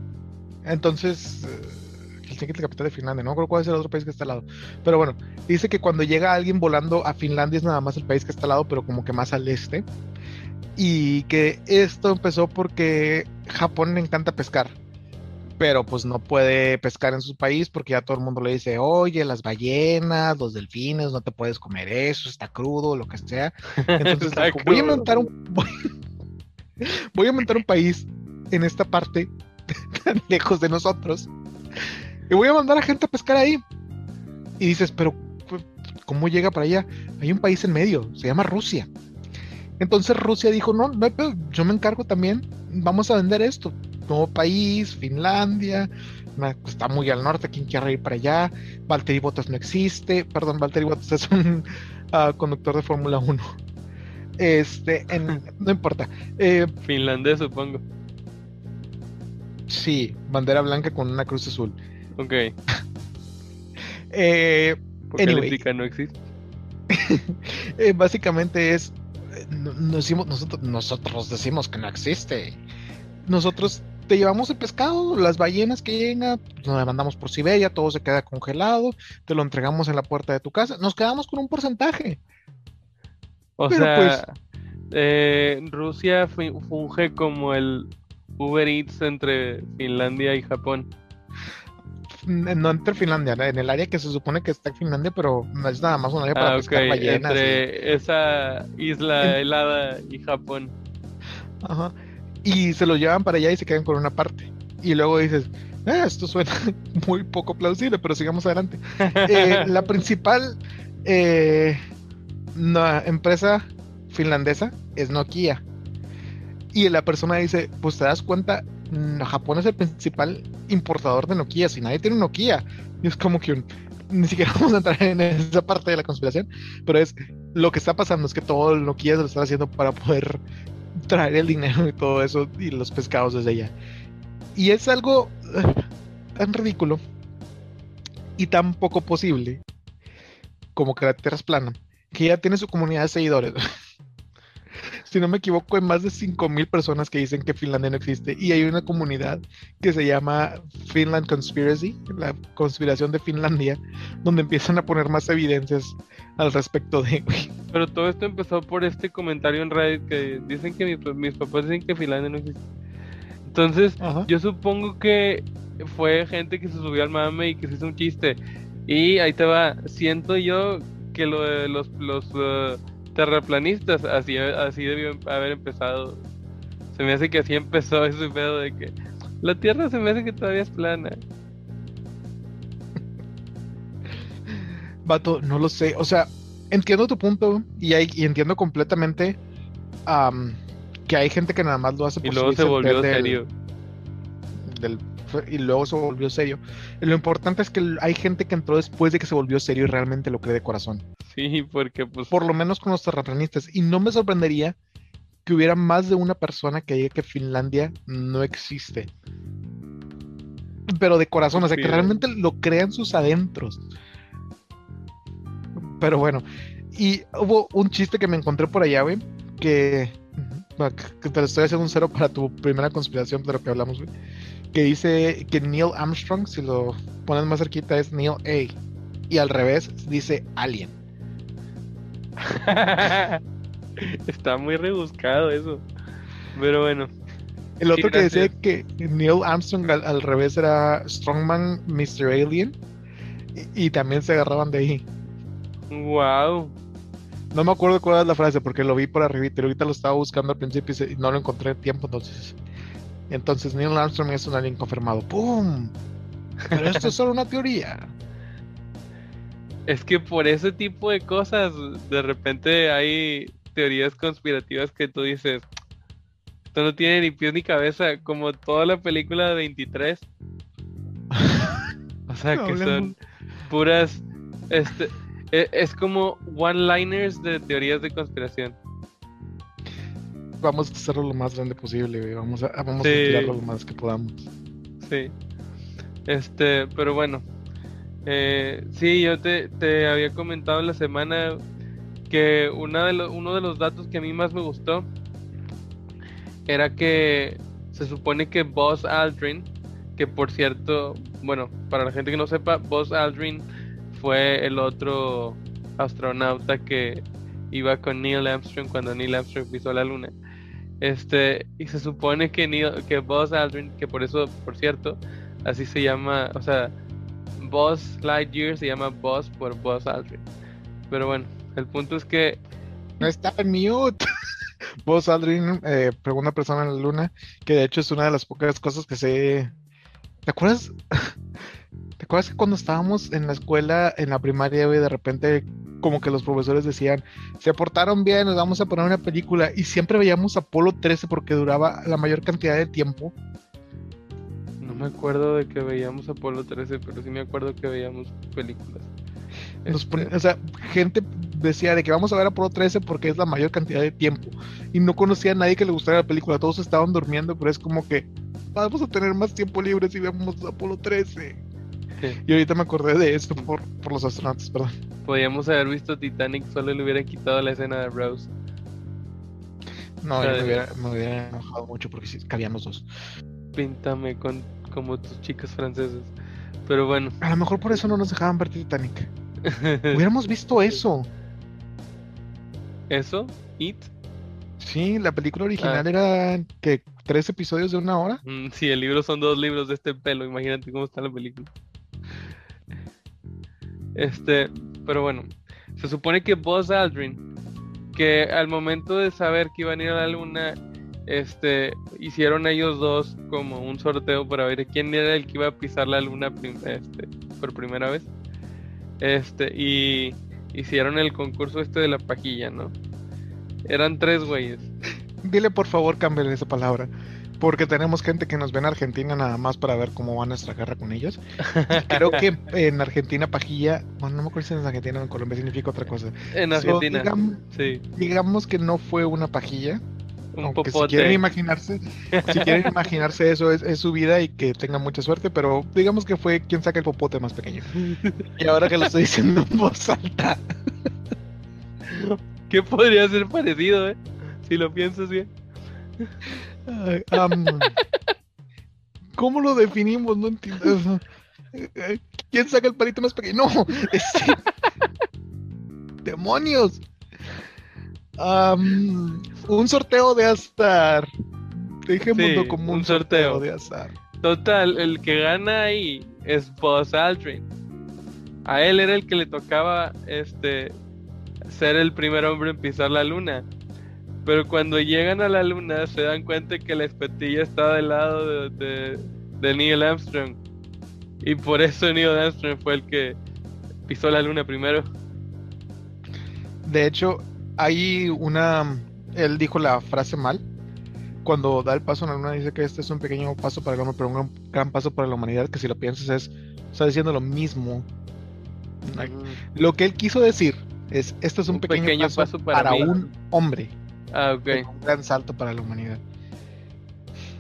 Entonces, eh, Helsinki es la capital de Finlandia, no creo cuál es el otro país que está al lado. Pero bueno, dice que cuando llega alguien volando a Finlandia es nada más el país que está al lado, pero como que más al este. Y que esto empezó porque Japón le encanta pescar. Pero pues no puede pescar en su país porque ya todo el mundo le dice, oye, las ballenas, los delfines, no te puedes comer eso, está crudo, lo que sea. Entonces voy a montar un voy a montar un país en esta parte tan lejos de nosotros. Y voy a mandar a gente a pescar ahí. Y dices, pero ¿cómo llega para allá? Hay un país en medio, se llama Rusia. Entonces Rusia dijo, no, no yo me encargo también, vamos a vender esto. Nuevo país, Finlandia, está muy al norte, quien quiera ir para allá. Valtteri Bottas no existe, perdón, Valtteri Bottas es un ah, conductor de Fórmula 1. Este, no importa. Eh, Finlandés, supongo. Sí, bandera blanca con una cruz azul. Ok. eh, ¿Por qué no existe? Eh, básicamente es. Nosotros, nosotros decimos que no existe. Nosotros te llevamos el pescado, las ballenas que llegan, nos mandamos por Siberia, todo se queda congelado, te lo entregamos en la puerta de tu casa, nos quedamos con un porcentaje. O sea, pues, eh, Rusia funge como el Uber Eats entre Finlandia y Japón. No entre Finlandia, en el área que se supone que está en Finlandia, pero no es nada más un área para ah, pescar ballenas. Entre esa isla helada y Japón. Ajá. Y se lo llevan para allá y se quedan con una parte. Y luego dices, eh, esto suena muy poco plausible, pero sigamos adelante. Eh, la principal eh, empresa finlandesa es Nokia. Y la persona dice, pues te das cuenta, Japón es el principal importador de Nokia, si nadie tiene un Nokia. Y es como que ni siquiera vamos a entrar en esa parte de la conspiración, pero es lo que está pasando es que todo el Nokia se lo está haciendo para poder traer el dinero y todo eso y los pescados desde allá. Y es algo tan ridículo y tan poco posible como que la Tierra es plana, que ya tiene su comunidad de seguidores. si no me equivoco, hay más de 5.000 personas que dicen que Finlandia no existe. Y hay una comunidad que se llama Finland Conspiracy, la conspiración de Finlandia, donde empiezan a poner más evidencias al respecto de... Pero todo esto empezó por este comentario en Reddit que dicen que mis, mis papás dicen que Finlandia no existe. Entonces, yo supongo que fue gente que se subió al mame y que se hizo un chiste. Y ahí te va, siento yo que lo de los, los uh, terraplanistas, así, así debió haber empezado. Se me hace que así empezó ese pedo de que la Tierra se me hace que todavía es plana. Vato, no lo sé. O sea, entiendo tu punto y, hay, y entiendo completamente que hay gente que nada más lo hace por Y luego se volvió serio. Y luego se volvió serio. lo importante es que hay gente que entró después de que se volvió serio y realmente lo cree de corazón. Sí, porque pues... Por lo menos con los terraplanistas. Y no me sorprendería que hubiera más de una persona que diga que Finlandia no existe. Pero de corazón, o sea, que realmente lo crean sus adentros. Pero bueno, y hubo un chiste que me encontré por allá, güey, que, que te lo estoy haciendo un cero para tu primera conspiración de lo que hablamos, güey. Que dice que Neil Armstrong, si lo pones más cerquita, es Neil A. Y al revés dice Alien. Está muy rebuscado eso. Pero bueno. El otro que decía que Neil Armstrong al, revés era Strongman Mr. Alien. Y, también se agarraban de ahí. Wow. No me acuerdo cuál es la frase porque lo vi por arriba y ahorita lo estaba buscando al principio y, no lo encontré en tiempo entonces. Entonces Neil Armstrong es un alien confirmado. ¡Pum! Pero esto es solo una teoría. Es que por ese tipo de cosas, de repente hay teorías conspirativas que tú dices, esto no tiene ni pies ni cabeza, como toda la película de 23. o sea, que son puras, este, e, es, como one-liners de teorías de conspiración. Vamos a hacerlo lo más grande posible, vamos a, vamos a tirarlo lo más que podamos. Sí. Este, pero bueno, eh, sí, yo te, te, había comentado en la semana que una de uno de los datos que a mí más me gustó era que se supone que Buzz Aldrin, que por cierto, bueno, para la gente que no sepa, Buzz Aldrin fue el otro astronauta que iba con Neil Armstrong cuando Neil Armstrong pisó la luna. Este, y se supone que Neil, que Buzz Aldrin, que por eso, por cierto, así se llama, o sea, Buzz Lightyear se llama Buzz por Buzz Aldrin. Pero bueno, el punto es que. No está en mute. Buzz Aldrin, eh, una persona en la luna, que de hecho es una de las pocas cosas que sé. ¿Te acuerdas? ¿Te acuerdas que cuando estábamos en la escuela, en la primaria, de repente como que los profesores decían, se portaron bien, nos vamos a poner una película y siempre veíamos Apolo 13 porque duraba la mayor cantidad de tiempo me acuerdo de que veíamos Apolo 13, pero sí me acuerdo que veíamos películas. Este, o sea, gente decía de que vamos a ver Apolo 13 porque es la mayor cantidad de tiempo. Y no conocía a nadie que le gustara la película. Todos estaban durmiendo, pero es como que vamos a tener más tiempo libre si vemos Apolo 13. Y ahorita me acordé de esto por, los astronautas, perdón. Podríamos haber visto Titanic, solo le hubieran quitado la escena de Rose. No, me, hubiera, me, hubiera, enojado mucho porque sí, cabíamos dos. Píntame con como tus chicas francesas. Pero bueno. A lo mejor por eso no nos dejaban ver Titanic. Hubiéramos visto eso. ¿Eso? ¿It? Sí, la película original ah. era que tres episodios de una hora. Mm, sí, el libro son dos libros de este pelo. Imagínate cómo está la película. Este, pero bueno, se supone que Buzz Aldrin, que al momento de saber que iban a ir a la luna, este, hicieron ellos dos como un sorteo para ver quién era el que iba a pisar la luna este, por primera vez. Este, y hicieron el concurso este de la pajilla, ¿no? Eran tres güeyes. Dile por favor, cambien esa palabra. Porque tenemos gente que nos ve en Argentina nada más para ver cómo va nuestra guerra con ellos. creo que en Argentina pajilla, bueno, no me acuerdo si en Argentina o en Colombia significa otra cosa. En Argentina. sí. digamos que no fue una pajilla, si quieren imaginarse, si quieren imaginarse eso es, su vida y que tengan mucha suerte, pero digamos que fue quien saca el popote más pequeño. Y ahora que lo estoy diciendo en voz alta. ¿Qué podría ser parecido, eh? Si lo piensas bien. ¿Cómo lo definimos? No entiendo. ¿Quién saca el palito más pequeño? No, este- demonios. Am, un sorteo de azar. Dejémoslo Sí, como un un sorteo. sorteo. de azar. Total, el que gana ahí es Buzz Aldrin. A él era el que le tocaba este ser el primer hombre en pisar la luna. Pero cuando llegan a la luna se dan cuenta que la escotilla está del lado de, de- de Neil Armstrong. Y por eso Neil Armstrong fue el que pisó la luna primero. De hecho, hay una. Él dijo la frase mal. Cuando da el paso en la luna, dice que este es un pequeño paso para el hombre, pero un gran, gran paso para la humanidad. Que si lo piensas, es. Está diciendo lo mismo. Like, Lo que él quiso decir es: Este es un, Un pequeño, pequeño paso, paso para para, mí". un hombre. Ah, ok. Un gran salto para la humanidad.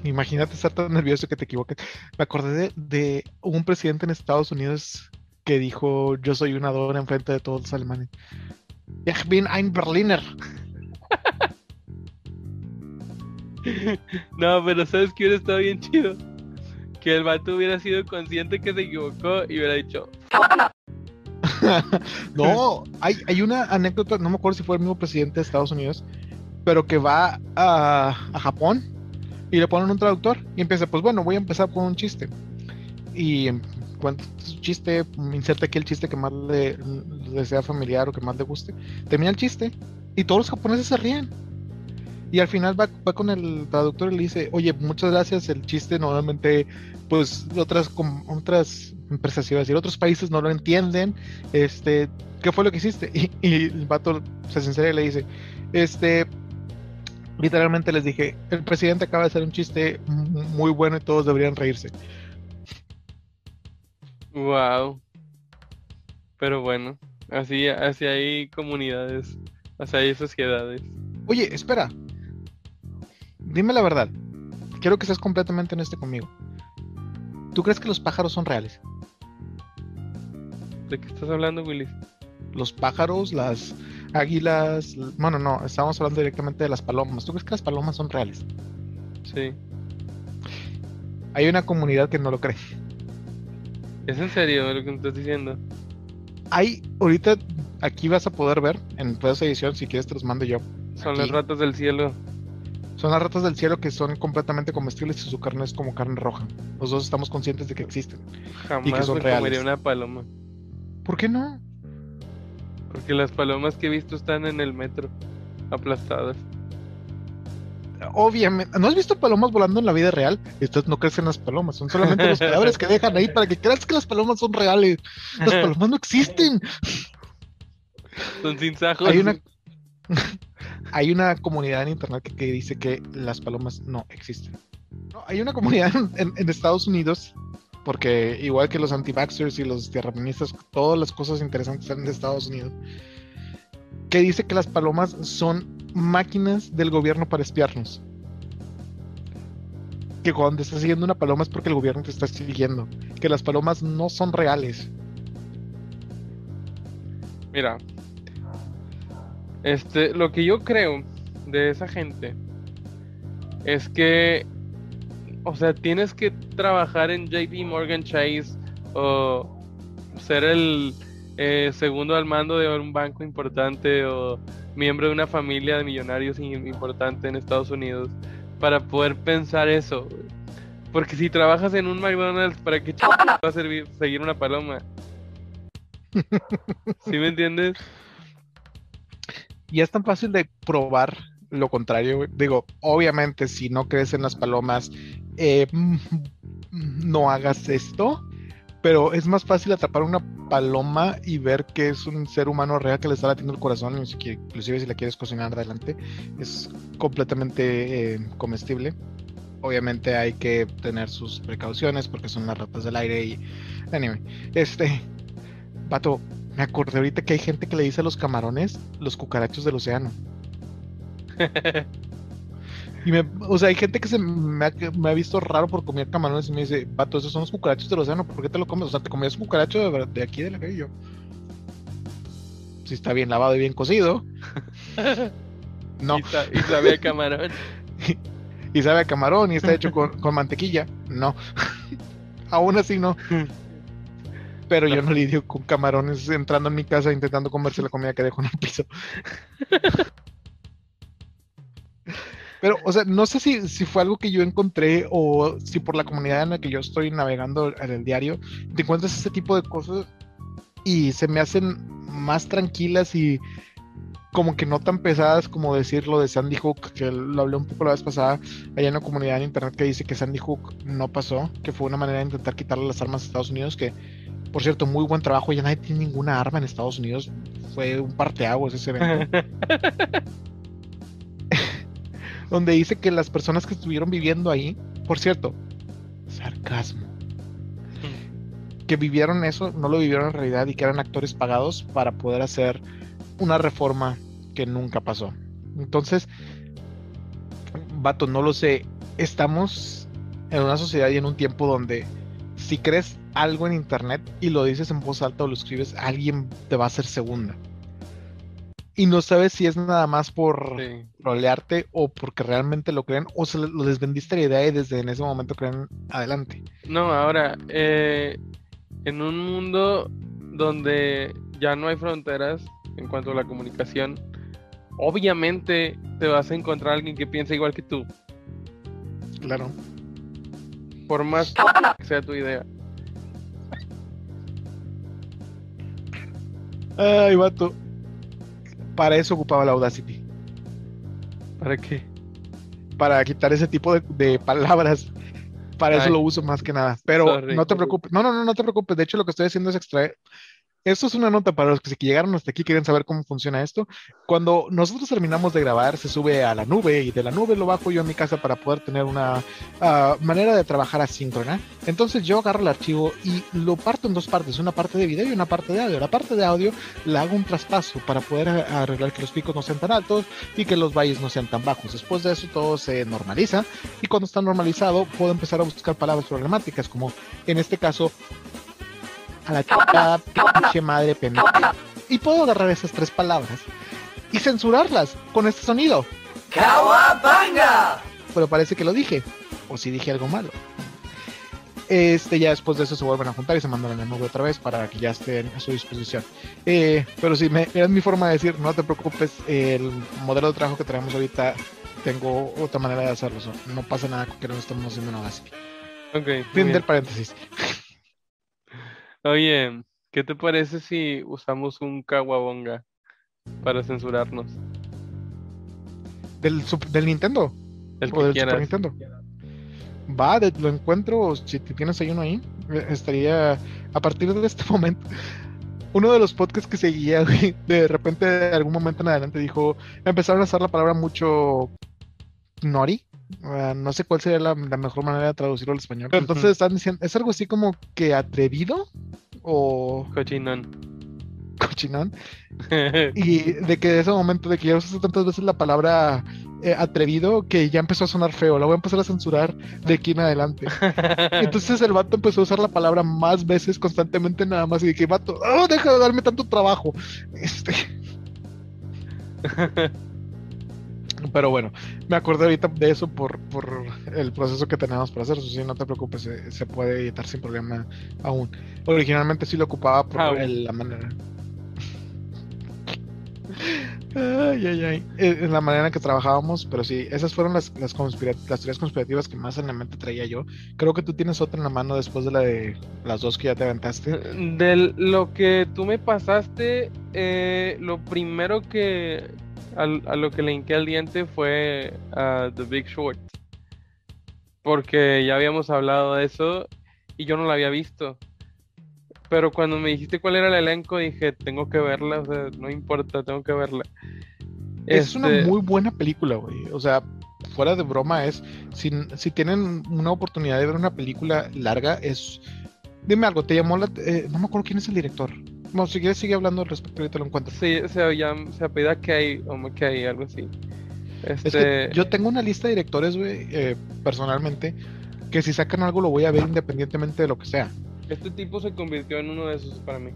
Imagínate estar tan nervioso que te equivoques. Me acordé de, de un presidente en Estados Unidos que dijo: Yo soy una dona enfrente de todos los alemanes. Ich bin ein Berliner. No, pero ¿sabes que hubiera estado bien chido? Que el vato hubiera sido consciente que se equivocó y hubiera dicho, No, hay, hay una anécdota, no me acuerdo si fue el mismo presidente de Estados Unidos, pero que va a, a Japón y le ponen un traductor y empieza, pues bueno, voy a empezar con un chiste. Y cuenta su chiste, inserta aquí el chiste que más le, le sea familiar o que más le guste. Termina el chiste y todos los japoneses se ríen. Y al final va, va con el traductor y le dice, oye, muchas gracias, el chiste normalmente, pues otras, com- otras empresas, iba a decir, otros países no lo entienden, este, ¿qué fue lo que hiciste? Y, y el vato se sincera y le dice, este, literalmente les dije, el presidente acaba de hacer un chiste muy bueno y todos deberían reírse. wow. Pero bueno, así, así hay comunidades, así hay sociedades. Oye, espera, dime la verdad, quiero que seas completamente honesto conmigo. ¿Tú crees que los pájaros son reales? ¿De qué estás hablando, Willis? Los pájaros, las águilas, bueno, no, estamos hablando directamente de las palomas. ¿Tú crees que las palomas son reales? Sí. Hay una comunidad que no lo cree. ¿Es en serio lo que me estás diciendo? Hay, ahorita aquí vas a poder ver en toda esa edición, si quieres te los mando yo. Son Aquí. las ratas del cielo. Son las ratas del cielo que son completamente comestibles y su carne es como carne roja. Los dos estamos conscientes de que existen. Jamás son me reales. comería una paloma. ¿Por qué no? Porque las palomas que he visto están en el metro, aplastadas. Obviamente, ¿no has visto palomas volando en la vida real? Estas no crecen las palomas, son solamente los cadáveres que dejan ahí para que creas que las palomas son reales. Las palomas no existen. Son sin sajos. Hay una, hay una comunidad en internet que, que dice que las palomas no existen. No, hay una comunidad en, en- en Estados Unidos, porque igual que los anti-vaxxers y los tierraplanistas, todas las cosas interesantes están de Estados Unidos, que dice que las palomas son máquinas del gobierno para espiarnos. Que cuando estás siguiendo una paloma es porque el gobierno te está siguiendo. Que las palomas no son reales. Mira, este, lo que yo creo de esa gente es que, o sea, tienes que trabajar en JP Morgan Chase o ser el eh, segundo al mando de un banco importante o miembro de una familia de millonarios importante en Estados Unidos para poder pensar eso. Porque si trabajas en un McDonald's, ¿para qué ch- va a servir seguir una paloma? ¿Sí me entiendes? Y es tan fácil de probar lo contrario. Digo, obviamente, si no crees en las palomas, eh, mm, no hagas esto. Pero es más fácil atrapar una paloma y ver que es un ser humano real que le está latiendo el corazón. Inclusive si la quieres cocinar adelante, es completamente eh, comestible. Obviamente hay que tener sus precauciones porque son las ratas del aire y... Anyway, este... Pato, me acordé ahorita que hay gente que le dice a los camarones los cucarachos del océano. Y me, o sea, hay gente que se me ha, que me ha visto raro por comer camarones y me dice, Pato, esos son los cucarachos del océano, ¿por qué te lo comes? O sea, te comías un cucaracho de, aquí de la calle y yo. Si está bien lavado y bien cocido. No. Y, sa- y sabe a camarón. Y sabe a camarón y está hecho con, con mantequilla. No. Aún así no. Pero yo no lidio con camarones entrando en mi casa intentando comerse la comida que dejo en el piso. Pero, o sea, no sé si, si fue algo que yo encontré o si por la comunidad en la que yo estoy navegando en el diario, te encuentras ese tipo de cosas y se me hacen más tranquilas y como que no tan pesadas como decir lo de Sandy Hook, que lo hablé un poco la vez pasada, allá en la comunidad en internet que dice que Sandy Hook no pasó, que fue una manera de intentar quitarle las armas a Estados Unidos, que por cierto, muy buen trabajo, ya nadie tiene ninguna arma en Estados Unidos, fue un parteaguas ese evento. donde dice que las personas que estuvieron viviendo ahí, por cierto, sarcasmo, que vivieron eso, no lo vivieron en realidad y que eran actores pagados para poder hacer una reforma que nunca pasó. Entonces, vato, no lo sé, estamos en una sociedad y en un tiempo donde si crees algo en internet y lo dices en voz alta o lo escribes, alguien te va a hacer segunda. Y no sabes si es nada más por Sí. trolearte o porque realmente lo creen o se le- les vendiste la idea y desde en ese momento creen adelante. No, ahora, eh, en un mundo donde ya no hay fronteras en cuanto a la comunicación, obviamente te vas a encontrar alguien que piensa igual que tú, Claro. por más que sea tu idea. Ay, vato. Para eso ocupaba la Audacity. ¿Para qué? Para quitar ese tipo de, de palabras. Para eso lo uso más que nada. Pero Sorry. no te preocupes. No, no, no, no te preocupes. De hecho, lo que estoy haciendo es extraer. Esto es una nota para los que llegaron hasta aquí quieren saber cómo funciona esto. Cuando nosotros terminamos de grabar, se sube a la nube y de la nube lo bajo yo en mi casa para poder tener una ah, manera de trabajar asíncrona. Entonces yo agarro el archivo y lo parto en dos partes, una parte de video y una parte de audio. La parte de audio la hago un traspaso para poder a- arreglar que los picos no sean tan altos y que los valles no sean tan bajos. Después de eso todo se normaliza y cuando está normalizado puedo empezar a buscar palabras problemáticas como en este caso a la chica pinche madre pendeja. Y puedo agarrar esas tres palabras y censurarlas con este sonido. Pero parece que lo dije. O si dije algo malo. Este, ya después de eso se vuelven a juntar y se mandan a la nube otra vez para que ya estén a su disposición. Eh, pero sí, me, es mi forma de decir, no te preocupes, el modelo de trabajo que tenemos ahorita, tengo otra manera de hacerlo. No pasa nada con que no estemos haciendo nada así. Ok, Fin del paréntesis. Oye, ¿qué te parece si usamos un Kawabonga para censurarnos? Del, del Nintendo. El o que del quieras. Super Nintendo. Va, de- lo encuentro, si tienes ahí uno ahí, eh, estaría a partir de este momento. Uno de los podcasts que seguía, de repente, de algún momento en adelante dijo, empezaron a usar la palabra mucho nori. No sé cuál sería la, la mejor manera de traducirlo al español. Pero entonces están diciendo, es algo así como que atrevido o Cochinón. cochinón. Y de que de ese momento, de que ya usaste tantas veces la palabra eh, atrevido, que ya empezó a sonar feo. La voy a empezar a censurar de aquí en adelante. Entonces el vato empezó a usar la palabra más veces constantemente nada más. Y dije, vato, ¡oh, deja de darme tanto trabajo! Este, pero bueno, me acordé ahorita de eso por, por el proceso que tenemos para hacer eso. Sí, no te preocupes, se, se puede editar sin problema aún. Originalmente sí lo ocupaba por el- la manera. Ay, ay, ay. Eh, En la manera en que trabajábamos, pero sí, esas fueron las, las, las teorías conspirativas que más en la mente traía yo. Creo que tú tienes otra en la mano después de la de las dos que ya te aventaste. De lo que tú me pasaste, eh, lo primero que a lo que le hinqué al diente fue a The Big Short. Porque ya habíamos hablado de eso y yo no la había visto. Pero cuando me dijiste cuál era el elenco, dije, tengo que verla, o sea, no importa, tengo que verla. Es una Este, muy buena película, güey. O sea, fuera de broma, es. Si, si tienen una oportunidad de ver una película larga, es. Dime algo, ¿te llamó la.? eh, no me acuerdo quién es el director. Bueno, si quieres, sigue hablando al respecto, ahorita lo encuentro. Sí, se, llama- se apellida Kay o McKay, algo así. Es Este, que yo tengo una lista de directores, güey, eh, personalmente, que si sacan algo lo voy a ver independientemente de lo que sea. este tipo se convirtió en uno de esos para mí.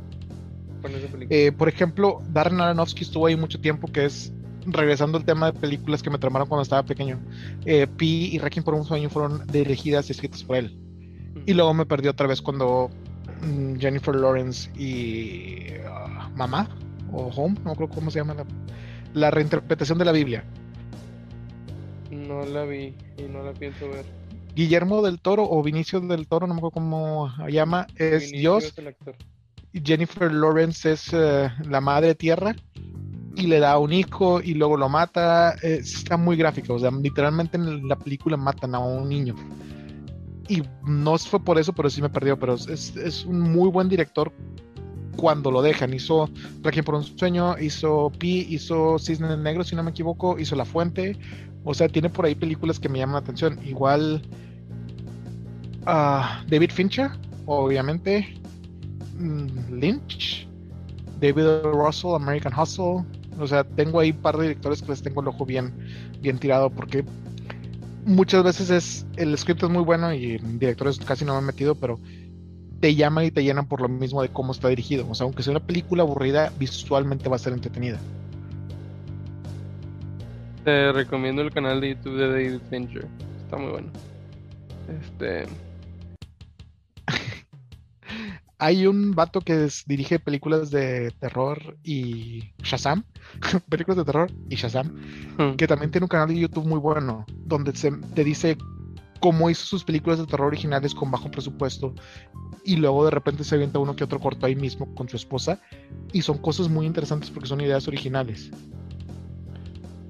Con esa película. Eh, por ejemplo, Darren Aronofsky estuvo ahí mucho tiempo, que es regresando al tema de películas que me tramaron cuando estaba pequeño, eh, Pi y Requiem por un sueño fueron dirigidas y escritas por él. Y luego me perdí otra vez cuando Jennifer Lawrence y uh, Mamá o Home, no creo cómo se llama la, la reinterpretación de la Biblia. No la vi y no la pienso ver. Guillermo del Toro o Vinicio del Toro, no me acuerdo cómo se llama, es Vinicio Dios. es el actor. y Jennifer Lawrence es eh, la madre tierra y le da un hijo y luego lo mata. Eh, está muy gráfico, o sea, literalmente en la película matan a un niño. Y no fue por eso, pero sí me perdió. Pero es, es un muy buen director cuando lo dejan. Hizo Requiem por un sueño, hizo Pi, hizo Cisne Negro, si no me equivoco, hizo La Fuente. O sea, tiene por ahí películas que me llaman la atención. Igual ah, David Fincher, obviamente. Mm, Lynch, David. Russell, American Hustle. O sea, tengo ahí un par de directores que les tengo el ojo bien, bien tirado porque muchas veces es el script es muy bueno y directores casi no me han metido, pero te llaman y te llenan por lo mismo de cómo está dirigido. O sea, aunque sea una película aburrida, visualmente va a ser entretenida. Te recomiendo el canal de YouTube de David Fincher. Está muy bueno. Este. Hay un vato que es- dirige películas de terror y Shazam, películas de terror y Shazam, que también tiene un canal de YouTube muy bueno, donde se te dice cómo hizo sus películas de terror originales con bajo presupuesto y luego de repente se avienta uno que otro corto ahí mismo con su esposa y son cosas muy interesantes porque son ideas originales.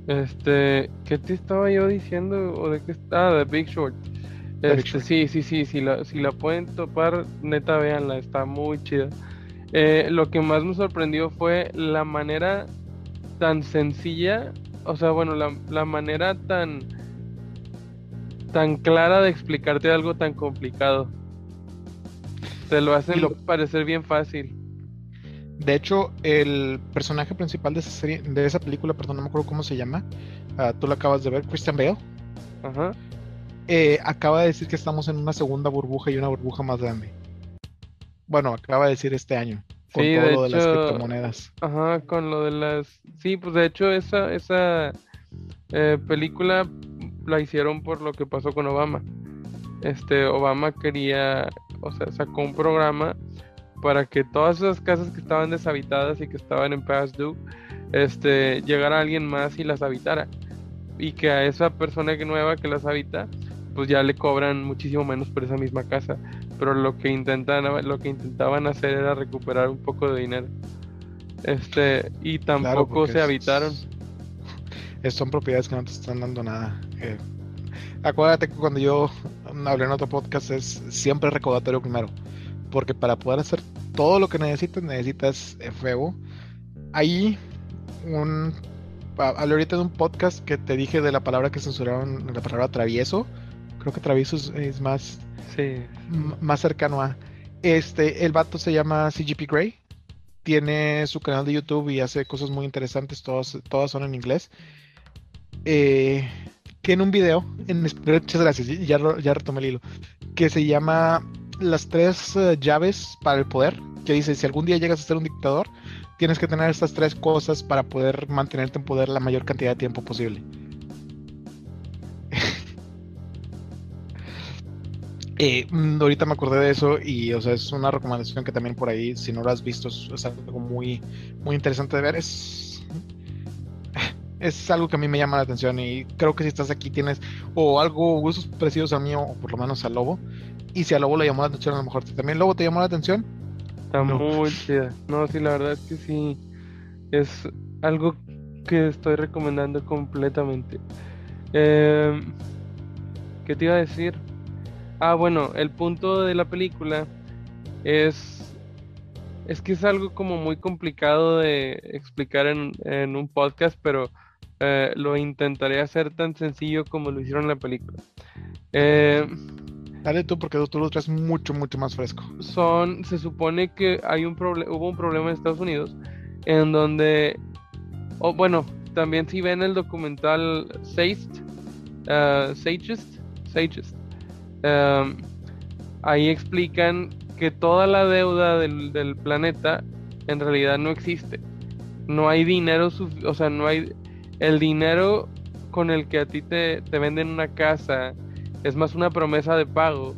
Este, ¿qué te estaba yo diciendo? ¿O de qué está? Ah, de Big Short. Este, sí, sí, sí, si la, si la pueden topar, neta, véanla, está muy chida. Eh, lo que más me sorprendió fue la manera tan sencilla, o sea, bueno, la, la manera tan, tan clara de explicarte algo tan complicado. Te lo hacen lo- parecer bien fácil. De hecho, el personaje principal de esa serie, de esa película, perdón, no me acuerdo cómo se llama, ah, tú lo acabas de ver, Christian Bale, Ajá. Eh, acaba de decir que estamos en una segunda burbuja y una burbuja más grande. Bueno, acaba de decir este año, con Sí, todo de lo de las criptomonedas. Ajá, con lo de las... Sí, pues de hecho esa, esa eh, película la hicieron por lo que pasó con Obama. Este, Obama quería, o sea, sacó un programa para que todas esas casas que estaban deshabitadas y que estaban en past due, este, llegara alguien más y las habitara. Y que a esa persona nueva que las habita, pues ya le cobran muchísimo menos por esa misma casa. Pero lo que intentan, lo que intentaban hacer era recuperar un poco de dinero. Este, y tampoco se habitaron. es- son propiedades que no te están dando nada. Eh, acuérdate que cuando yo hablé en otro podcast es siempre recaudatorio primero. Porque para poder hacer todo lo que necesitas, necesitas FEO. Hay un... ha- Hablé ahorita de un podcast que te dije de la palabra que censuraron, la palabra travieso. Creo que travieso es, más, Sí. más cercano a... Este, el vato se llama CGP Grey. Tiene su canal de YouTube y hace cosas muy interesantes. Todas, todas son en inglés. Eh, tiene un video, en, muchas gracias, ya retomé el hilo, que se llama Las tres eh, llaves para el poder, que dice, si algún día llegas a ser un dictador, tienes que tener estas tres cosas para poder mantenerte en poder la mayor cantidad de tiempo posible. Eh, mm, ahorita me acordé de eso y, o sea, es una recomendación que también por ahí, si no lo has visto, es, es algo muy, muy interesante de ver. Es, es algo que a mí me llama la atención y creo que si estás aquí tienes o algo, gustos parecidos a mí o por lo menos a Lobo. Y si a Lobo le llamó la atención, a lo mejor también Lobo te llamó la atención. Está No. muy chida. No, sí, la verdad es que sí. Es algo que estoy recomendando completamente. Em, ¿qué te iba a decir? Ah, bueno, el punto de la película es. Es que es algo como muy complicado de explicar en, en un podcast, pero eh, lo intentaré hacer tan sencillo como lo hicieron en la película. Em, Dale tú porque tú lo traes mucho, mucho más fresco. son, se supone que hay un hubo un problema en Estados Unidos en donde, o bueno, también si ven el documental Sagest, uh, Sagest, Sagest, um, ahí explican que toda la deuda del, del planeta en realidad no existe. No hay dinero, o sea, no hay, el dinero con el que a ti te, te venden una casa es más una promesa de pago,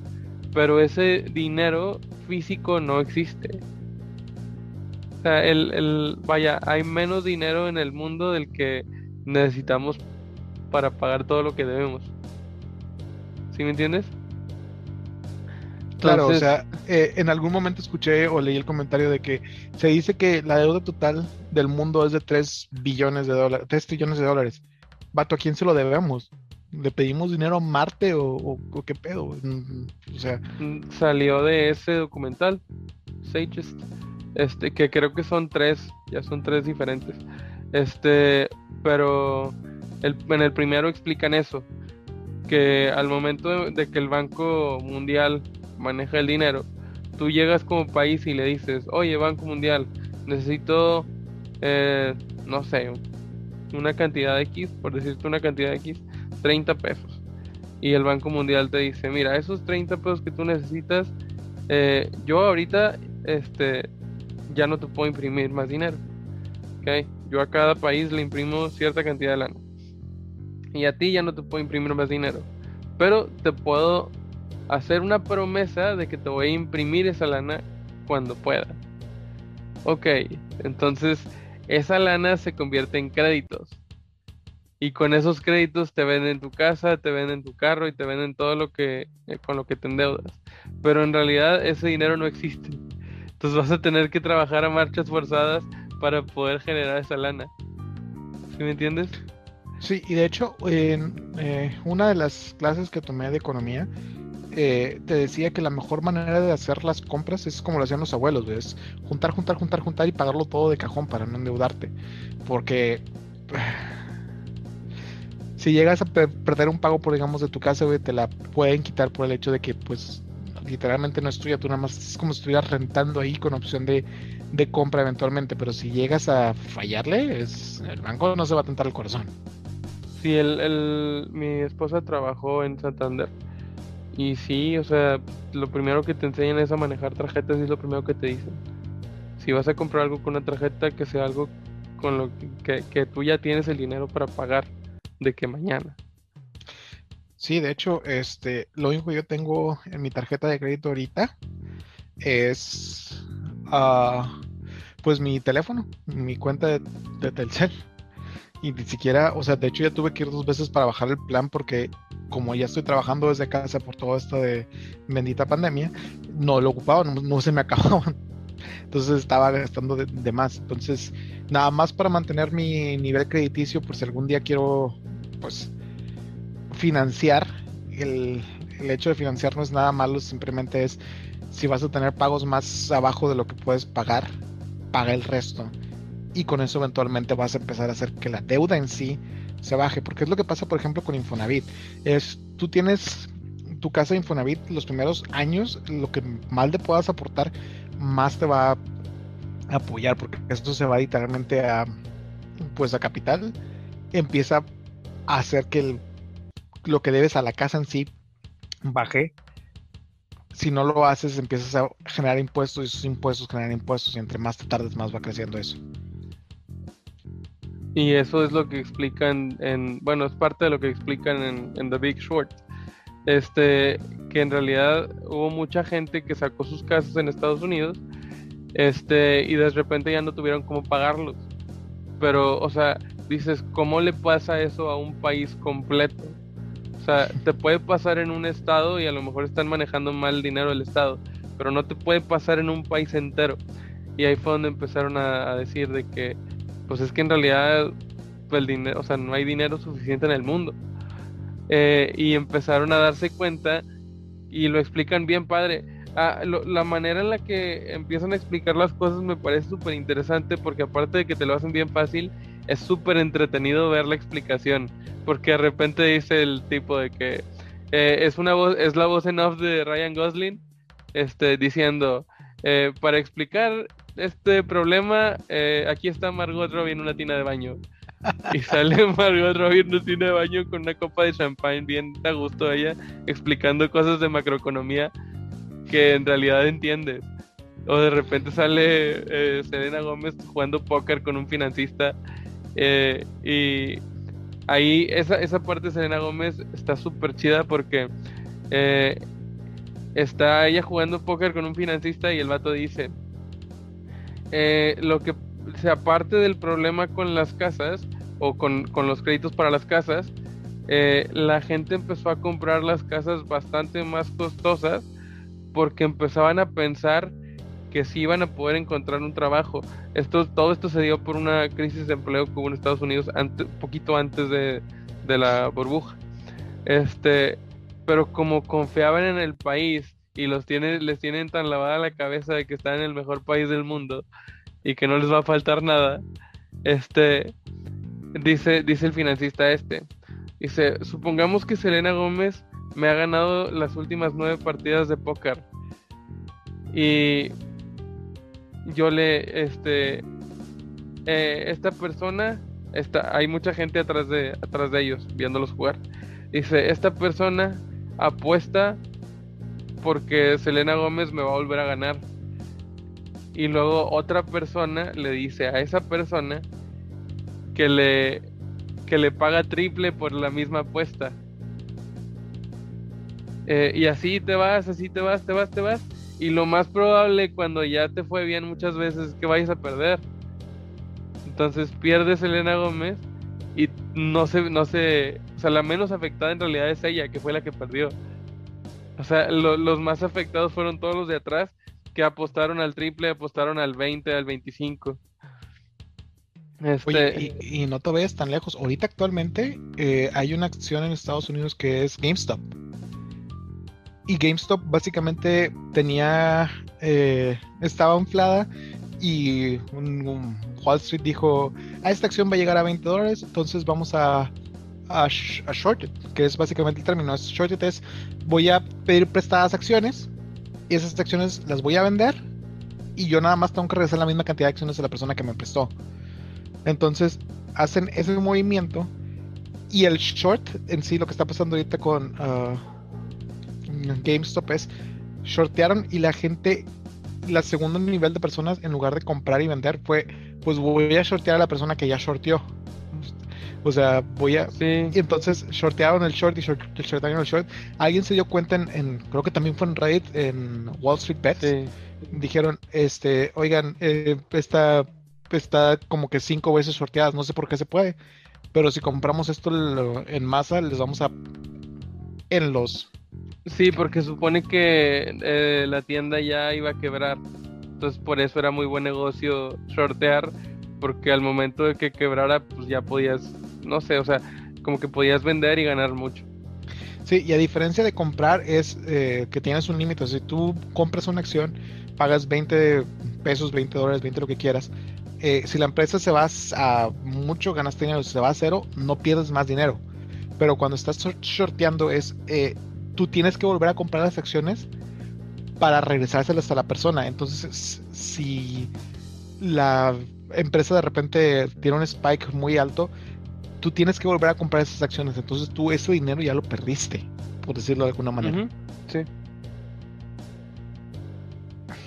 pero ese dinero físico no existe. O sea, el, el, vaya, hay menos dinero en el mundo del que necesitamos para pagar todo lo que debemos. ¿Sí me entiendes? Claro, o sea, eh, en algún momento escuché o leí el comentario de que se dice que la deuda total del mundo es de 3 billones de dólares, 3 trillones de dólares. Vato, ¿a quién se lo debemos? ¿Le pedimos dinero a Marte o, qué pedo? Mm, o sea. Mm, salió de ese documental, Sages, este, que creo que son tres, ya son tres diferentes. Este, pero en el primero explican eso, que al momento de que el Banco Mundial maneja el dinero, tú llegas como país y le dices, oye Banco Mundial, necesito, eh, no sé, una cantidad de X, por decirte una cantidad de X, 30 pesos. Y el Banco Mundial te dice, mira, esos 30 pesos que tú necesitas, eh, yo ahorita este, ya no te puedo imprimir más dinero. ¿okay? Yo a cada país le imprimo cierta cantidad de lana. Y a ti ya no te puedo imprimir más dinero. Pero te puedo hacer una promesa de que te voy a imprimir esa lana cuando pueda. Ok, entonces esa lana se convierte en créditos. Y con esos créditos te venden tu casa, te venden tu carro y te venden todo lo que eh, con lo que te endeudas. Pero en realidad ese dinero no existe. Entonces vas a tener que trabajar a marchas forzadas para poder generar esa lana. ¿Sí me entiendes? Sí, y de hecho, en eh, una de las clases que tomé de economía, eh, te decía que la mejor manera de hacer las compras es como lo hacían los abuelos, es juntar, juntar, juntar, juntar y pagarlo todo de cajón para no endeudarte. Porque si llegas a perder un pago por digamos de tu casa, te la pueden quitar por el hecho de que pues literalmente no es tuya, tú nada más es como si estuvieras rentando ahí con opción de, de compra eventualmente, pero si llegas a fallarle, es, el banco no se va a tentar el corazón. Sí, el, el, mi esposa trabajó en Santander y sí, o sea, lo primero que te enseñan es a manejar tarjetas y es lo primero que te dicen. Si vas a comprar algo con una tarjeta, que sea algo con lo que, que tú ya tienes el dinero para pagar de que mañana. Sí, de hecho, este, lo único que yo tengo en mi tarjeta de crédito ahorita es, uh, pues mi teléfono, mi cuenta de, de Telcel y ni siquiera, o sea, de hecho ya tuve que ir dos veces para bajar el plan porque como ya estoy trabajando desde casa por todo esto de bendita pandemia, no lo ocupaba, no, se me acababan. Entonces estaba gastando de, más. Entonces, nada más para mantener mi nivel crediticio, por si algún día quiero, pues, financiar. El, el hecho de financiar no es nada malo, simplemente es si vas a tener pagos más abajo de lo que puedes pagar, paga el resto y con eso eventualmente vas a empezar a hacer que la deuda en sí se baje, porque es lo que pasa, por ejemplo, con Infonavit. Es, tú tienes tu casa de Infonavit los primeros años, lo que más le puedas aportar, más te va a apoyar, porque esto se va literalmente a, pues a capital, empieza a hacer que lo que debes a la casa en sí baje. Si no lo haces, empiezas a generar impuestos y esos impuestos generan impuestos y entre más te tardes, más va creciendo eso. Y eso es lo que explican en, bueno, es parte de lo que explican en, The Big Short. Este, que en realidad hubo mucha gente que sacó sus casas en Estados Unidos, este, y de repente ya no tuvieron cómo pagarlos. Pero, o sea, dices, ¿cómo le pasa eso a un país completo? O sea, te puede pasar en un estado y a lo mejor están manejando mal el dinero del estado, pero no te puede pasar en un país entero. Y ahí fue donde empezaron a decir de que pues es que en realidad pues, el dinero, o sea, no hay dinero suficiente en el mundo. Eh, y empezaron a darse cuenta y lo explican bien, padre. Ah, la manera en la que empiezan a explicar las cosas me parece súper interesante porque aparte de que te lo hacen bien fácil, es súper entretenido ver la explicación. Porque de repente dice el tipo de que eh, es una voz, es la voz en off de Ryan Gosling, este, diciendo, eh, para explicar este problema, eh, aquí está Margot Robbie en una tina de baño. Y sale Margot Robbie en una tina de baño con una copa de champagne bien a gusto ella, explicando cosas de macroeconomía que en realidad entiendes. O de repente sale eh, Selena Gómez jugando póker con un financista eh, y ahí esa, esa parte de Selena Gómez está súper chida porque eh, está ella jugando póker con un financista y el vato dice, eh, lo que, se aparte del problema con las casas o con, con los créditos para las casas, eh, la gente empezó a comprar las casas bastante más costosas porque empezaban a pensar que sí iban a poder encontrar un trabajo. Esto, todo esto se dio por una crisis de empleo que hubo en Estados Unidos un poquito antes de, de, la burbuja. Este, pero como confiaban en el país y los les tienen tan lavada la cabeza de que están en el mejor país del mundo y que no les va a faltar nada, este, dice, dice el financista este, dice, supongamos que Selena Gómez me ha ganado las últimas nueve partidas de póker y yo le, este, eh, esta persona, está, hay mucha gente atrás de, atrás de ellos viéndolos jugar. Dice, esta persona apuesta porque Selena Gómez me va a volver a ganar. Y luego otra persona le dice a esa persona que le, que le paga triple por la misma apuesta. Eh, y así te vas, así te vas, te vas, te vas. Y lo más probable cuando ya te fue bien muchas veces es que vayas a perder. Entonces pierdes Elena Gómez y no se, no se, o sea, la menos afectada en realidad es ella, que fue la que perdió. O sea, los más afectados fueron todos los de atrás que apostaron al triple, apostaron al 20, al 25. Este... y, no te vayas tan lejos. Ahorita actualmente eh, hay una acción en Estados Unidos que es GameStop. Y GameStop básicamente tenía, eh, estaba inflada y un, Wall Street dijo, a ah, esta acción va a llegar a 20 dólares, entonces vamos a, a, short it, que es básicamente el término. Short it es, voy a pedir prestadas acciones y esas acciones las voy a vender y yo nada más tengo que regresar la misma cantidad de acciones a la persona que me prestó. Entonces hacen ese movimiento y el short en sí, lo que está pasando ahorita con... Uh, GameStop es shortearon y la gente, la segundo nivel de personas, en lugar de comprar y vender, fue pues voy a shortear a la persona que ya shorteó. O sea, voy a. Y entonces shortearon el short y shortearon el short. Alguien se dio cuenta en, creo que también fue en Reddit, en Wall Street Bets. Dijeron, este, oigan, eh, está, está como que cinco veces shorteadas, no sé por qué se puede. Pero si compramos esto en masa, les vamos a. En los Sí, porque supone que eh, la tienda ya iba a quebrar. Entonces por eso era muy buen negocio shortear, porque al momento de que quebrara, pues ya podías, no sé, o sea, como que podías vender y ganar mucho. Sí, y a diferencia de comprar es eh, que tienes un límite. Si tú compras una acción, pagas 20 pesos, 20 dólares, 20 lo que quieras. Eh, si la empresa se va a mucho, ganas dinero. Si se va a cero, no pierdes más dinero. Pero cuando estás shorteando es tú tienes que volver a comprar las acciones para regresárselas a la persona. Entonces, si la empresa de repente tiene un spike muy alto, tú tienes que volver a comprar esas acciones. Entonces, tú ese dinero ya lo perdiste, por decirlo de alguna manera. Sí.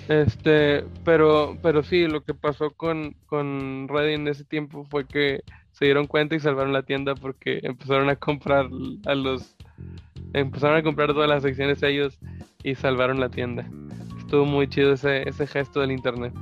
Este, pero, pero sí, lo que pasó con, con Reddit en ese tiempo fue que se dieron cuenta y salvaron la tienda porque empezaron a comprar a los empezaron a comprar todas las secciones ellos y salvaron la tienda. Estuvo muy chido ese, ese gesto del internet.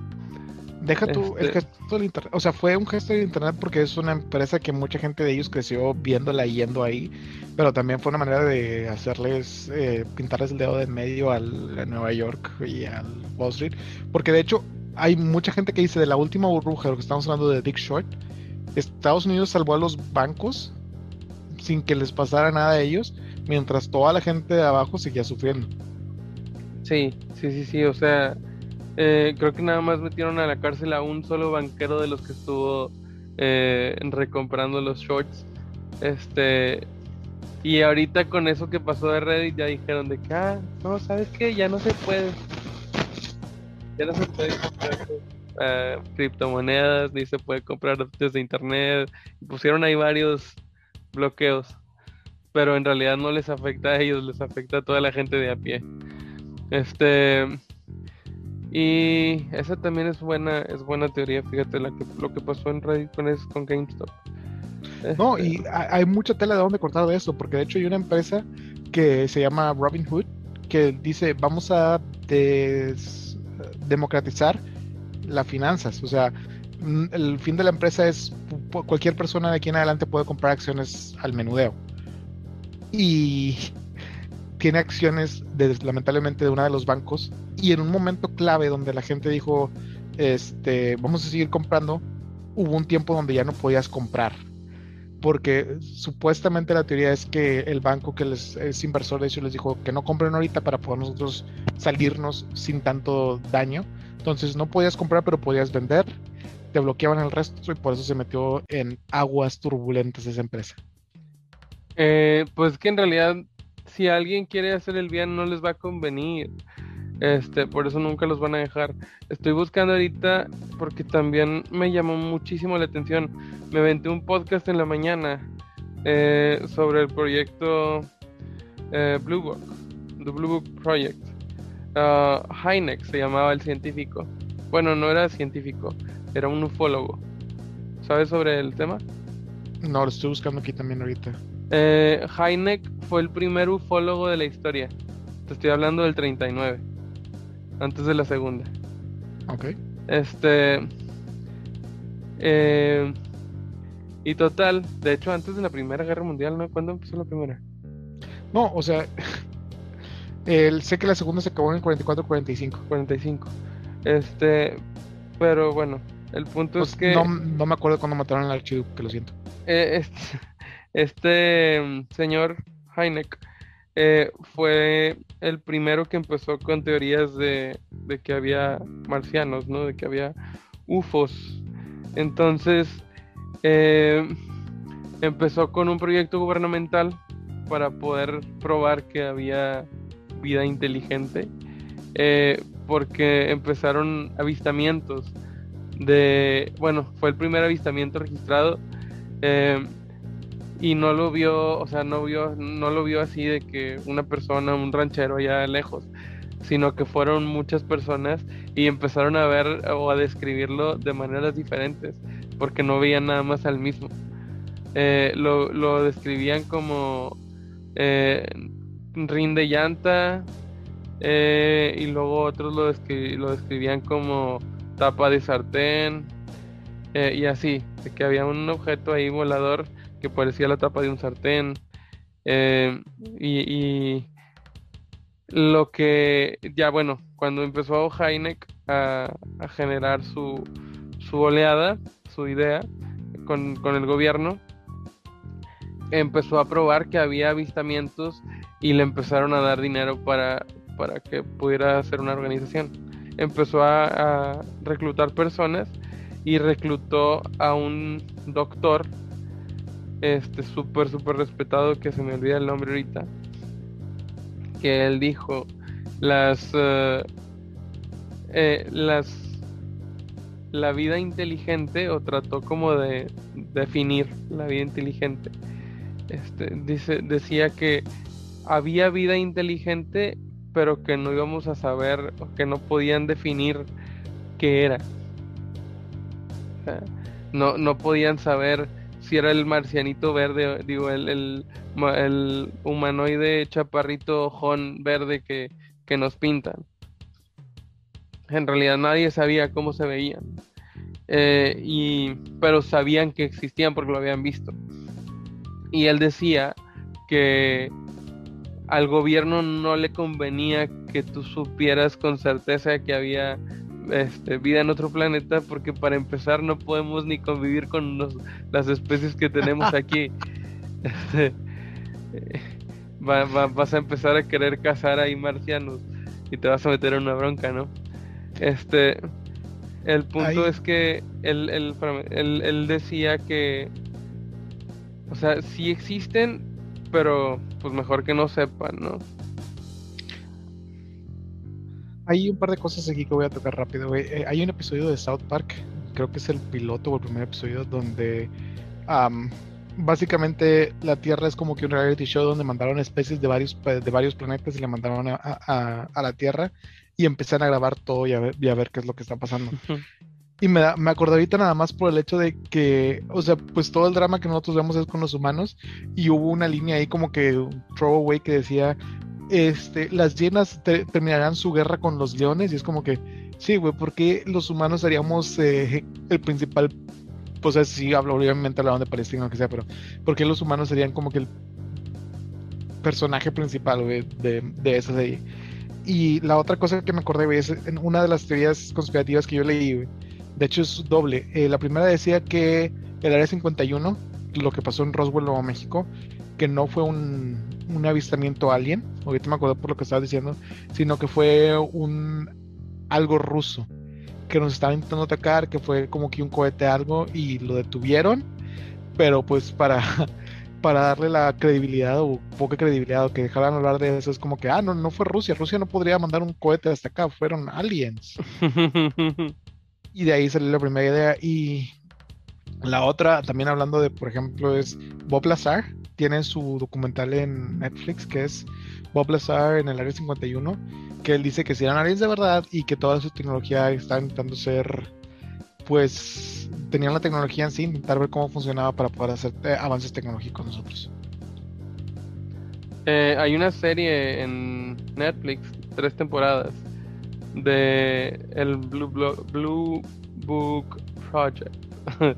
Deja tú el este gesto del internet. O sea, fue un gesto del internet porque es una empresa que mucha gente de ellos creció viéndola y yendo ahí. Pero también fue una manera de hacerles, eh, pintarles el dedo de en medio al, a Nueva York y al Wall Street. Porque de hecho, hay mucha gente que dice de la última burbuja, lo que estamos hablando de Dick Short, Estados Unidos salvó a los bancos sin que les pasara nada a ellos mientras toda la gente de abajo seguía sufriendo. Sí, sí, sí, sí, o sea, eh, creo que nada más metieron a la cárcel a un solo banquero de los que estuvo eh, recomprando los shorts. Este, y ahorita con eso que pasó de Reddit ya dijeron de que, ah, no, ¿sabes qué? Ya no se puede. Ya no se puede comprar uh, criptomonedas, ni se puede comprar desde internet. pusieron ahí varios bloqueos pero en realidad no les afecta a ellos, les afecta a toda la gente de a pie. Este y esa también es buena, es buena teoría, fíjate la que, lo que pasó en Reddit con, con GameStop. No, y hay mucha tela de dónde cortar de eso, porque de hecho hay una empresa que se llama Robinhood que dice vamos a democratizar las finanzas. O sea, el fin de la empresa es cualquier persona de aquí en adelante puede comprar acciones al menudeo. Y tiene acciones lamentablemente de uno de los bancos y en un momento clave donde la gente dijo este vamos a seguir comprando hubo un tiempo donde ya no podías comprar porque supuestamente la teoría es que el banco que les es inversor de ellos les dijo que no compren ahorita para poder nosotros salirnos sin tanto daño. Entonces no podías comprar pero podías vender te bloqueaban el resto y por eso se metió en aguas turbulentas esa empresa. Eh, pues que en realidad si alguien quiere hacer el bien no les va a convenir. Este, por eso nunca los van a dejar. Estoy buscando ahorita porque también me llamó muchísimo la atención. Me aventé un podcast en la mañana eh, sobre el proyecto eh, Blue Book, The Blue Book Project. Uh, se llamaba el científico. Bueno, no era científico, era un ufólogo. ¿Sabes sobre el tema? No, lo estoy buscando aquí también ahorita. Eh, fue el primer ufólogo de la historia. Te estoy hablando del 39. Antes de la segunda. Ok. Este. Eh, y total, de hecho, antes de la Primera Guerra Mundial, ¿no? ¿Cuándo empezó la primera? No, o sea. El, sé que la segunda se acabó en el 44-45. 45. Este. Pero bueno, el punto es que. No, no, me acuerdo cuando mataron al archiduque, que lo siento. Eh, este, este mm, señor Heineck eh, fue el primero que empezó con teorías de, que había marcianos, ¿no? De que había UFOs. Entonces, eh, empezó con un proyecto gubernamental para poder probar que había vida inteligente, eh, porque empezaron avistamientos de, bueno, fue el primer avistamiento registrado y no lo vio, o sea, no vio, no lo vio así de que una persona, un ranchero allá lejos, sino que fueron muchas personas y empezaron a ver o a describirlo de maneras diferentes, porque no veían nada más al mismo. Eh, lo, describían como eh, rin de llanta eh, y luego otros lo, lo describían como tapa de sartén y así, de que había un objeto ahí volador que parecía la tapa de un sartén. Eh, y, lo que ya bueno, cuando empezó Heineck a, generar su, su, oleada, su idea con, el gobierno, empezó a probar que había avistamientos y le empezaron a dar dinero para, para que pudiera hacer una organización. Empezó a, a reclutar personas y reclutó a un doctor este súper, súper respetado, que se me olvida el nombre ahorita, que él dijo, las, eh, eh, las, la vida inteligente, o trató como de definir la vida inteligente, este, dice, decía que había vida inteligente, pero que no íbamos a saber, o que no podían definir qué era. no, no podían saber si era el marcianito verde, digo, el, el, humanoide chaparrito ojón verde que, nos pintan. En realidad nadie sabía cómo se veían. Eh, y, pero sabían que existían porque lo habían visto. Y él decía que al gobierno no le convenía que tú supieras con certeza que había este, vida en otro planeta porque para empezar no podemos ni convivir con las especies que tenemos aquí. Este, vas a empezar a querer cazar ahí marcianos y te vas a meter en una bronca, ¿no? Este, el punto es que él, él, decía que, o sea, sí existen, pero pues mejor que no sepan, ¿no? Hay un par de cosas aquí que voy a tocar rápido, eh, hay un episodio de South Park, creo que es el piloto o el primer episodio, donde básicamente la Tierra es como que un reality show donde mandaron especies de varios, de varios planetas y le mandaron a, la Tierra y empezaron a grabar todo y a, ver, qué es lo que está pasando. Y me, da, me acordé ahorita nada más por el hecho de que, o sea, pues todo el drama que nosotros vemos es con los humanos. Y hubo una línea ahí como que throwaway que decía, este, las llenas terminarán su guerra con los leones. Y es como que, sí, güey, ¿por qué los humanos seríamos eh, el principal? Pues sí, hablo obviamente hablaban de Palestina o lo que sea, pero ¿por qué los humanos serían como que el personaje principal, de, de esa serie? Y la otra cosa que me acordé, güey, es en una de las teorías conspirativas que yo leí, güey de hecho, es doble. Eh, la primera decía que el Área 51, lo que pasó en Roswell, Nuevo México, que no fue un, un avistamiento alien, ahorita me acuerdo por lo que estabas diciendo, sino que fue un algo ruso que nos estaba intentando atacar, que fue como que un cohete algo y lo detuvieron, pero pues para para darle la credibilidad o poca credibilidad o que dejaran hablar de eso es como que ah no no fue Rusia, Rusia no podría mandar un cohete hasta acá, fueron aliens. Y de ahí salió la primera idea. Y la otra, también hablando de, por ejemplo, es Bob Lazar. Tiene su documental en Netflix que es Bob Lazar en el Área 51. Que él dice que si eran aliens de verdad y que toda su tecnología está intentando ser, pues, tenían la tecnología en sí, intentar ver cómo funcionaba para poder hacer eh, avances tecnológicos nosotros. Eh, hay una serie en Netflix, tres temporadas, de el Blue, Blue Book Project.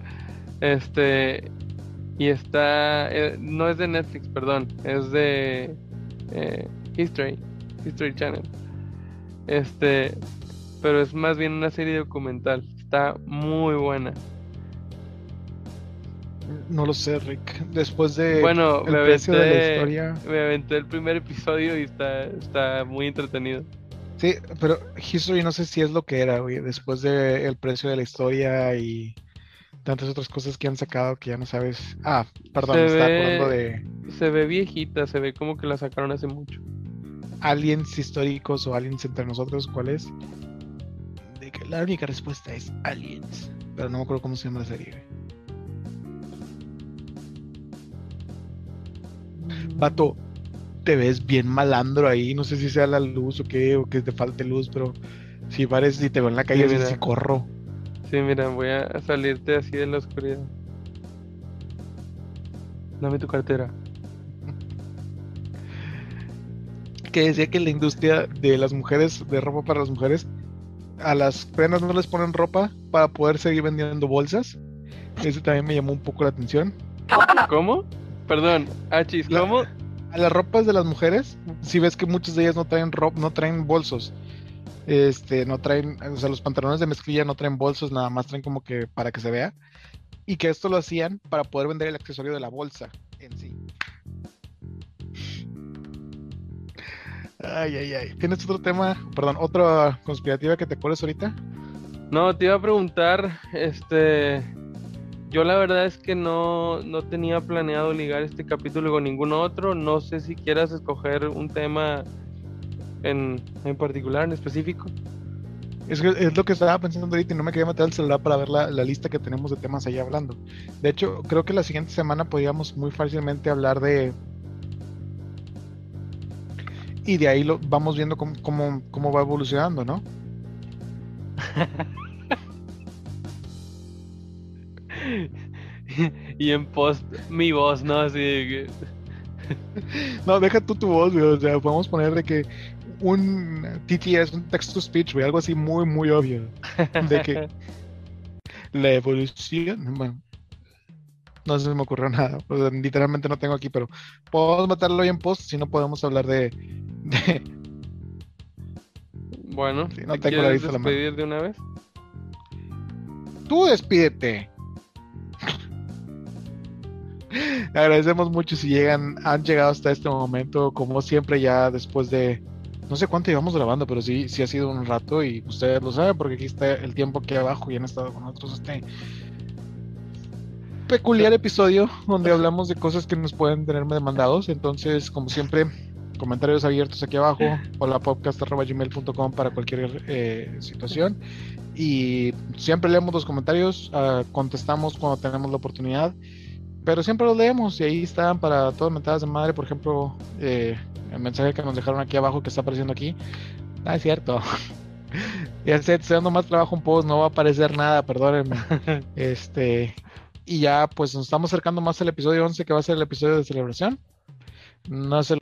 este y está eh, no es de Netflix, perdón, es de eh, History, History Channel. Este, pero es más bien una serie documental. Está muy buena. No lo sé, Rick. Después de bueno, me aventé, de la historia... me aventé el primer episodio y está, está muy entretenido. Sí, pero History no sé si es lo que era, güey, después del el precio de la historia y tantas otras cosas que han sacado que ya no sabes. Ah, perdón, se me estaba acordando de. Se ve viejita, se ve como que la sacaron hace mucho. Aliens históricos o aliens entre nosotros, ¿cuál es? la única respuesta es aliens, pero no me acuerdo cómo se llama la serie. Vato, te ves bien malandro ahí. No sé si sea la luz o qué, o que te falte luz, pero si parece, si te veo en la calle, sí, si corro. Sí, mira, voy a salirte así de la oscuridad. Dame tu cartera. Que decía que la industria de las mujeres, de ropa para las mujeres, a las penas no les ponen ropa para poder seguir vendiendo bolsas. Eso también me llamó un poco la atención. ¿Cómo? Perdón, Achis, ¿cómo? las ropas de las mujeres, si ves que muchas de ellas no traen ropa, no traen bolsos. Este, no traen, o sea, los pantalones de mezclilla no traen bolsos, nada más traen como que para que se vea. Y que esto lo hacían para poder vender el accesorio de la bolsa en sí. Ay, ay, ay. ¿Tienes otro tema, perdón, otra conspirativa que te acuerdes ahorita? No, te iba a preguntar, este, yo la verdad es que no, no tenía planeado ligar este capítulo con ningún otro. No sé si quieras escoger un tema en, en particular, en específico. Es, es, lo que estaba pensando ahorita y no me quería meter al celular para ver la, la, lista que tenemos de temas ahí hablando. De hecho, creo que la siguiente semana podríamos muy fácilmente hablar de... Y de ahí lo vamos viendo cómo, cómo, cómo va evolucionando, ¿no? y en post mi voz, ¿no? Así que... No, deja tú tu voz, güey. O sea, podemos poner de que un TTS, un text to speech, güey, algo así muy, muy obvio. De que la evolución, bueno, no se me ocurrió nada. literalmente no tengo aquí, pero podemos meterlo ahí en post si no podemos hablar de. Bueno, no tengo la despedir de una vez? Tú despídete. Agradecemos mucho si llegan, han llegado hasta este momento, como siempre ya después de no sé cuánto llevamos grabando, pero sí, sí ha sido un rato y ustedes lo saben porque aquí está el tiempo aquí abajo y han estado con nosotros este peculiar episodio donde hablamos de cosas que nos pueden tener demandados. Entonces, como siempre, comentarios abiertos aquí abajo o la podcast.gmail.com para cualquier eh, situación. Y siempre leemos los comentarios, uh, contestamos cuando tenemos la oportunidad pero siempre los leemos y ahí están para todas mentadas de madre. Por ejemplo, eh, el mensaje que nos dejaron aquí abajo que está apareciendo aquí. Ah, es cierto. ya sé, estoy dando más trabajo un post, no va a aparecer nada, perdónenme. este, y ya pues nos estamos acercando más al episodio 11 que va a ser el episodio de celebración. No se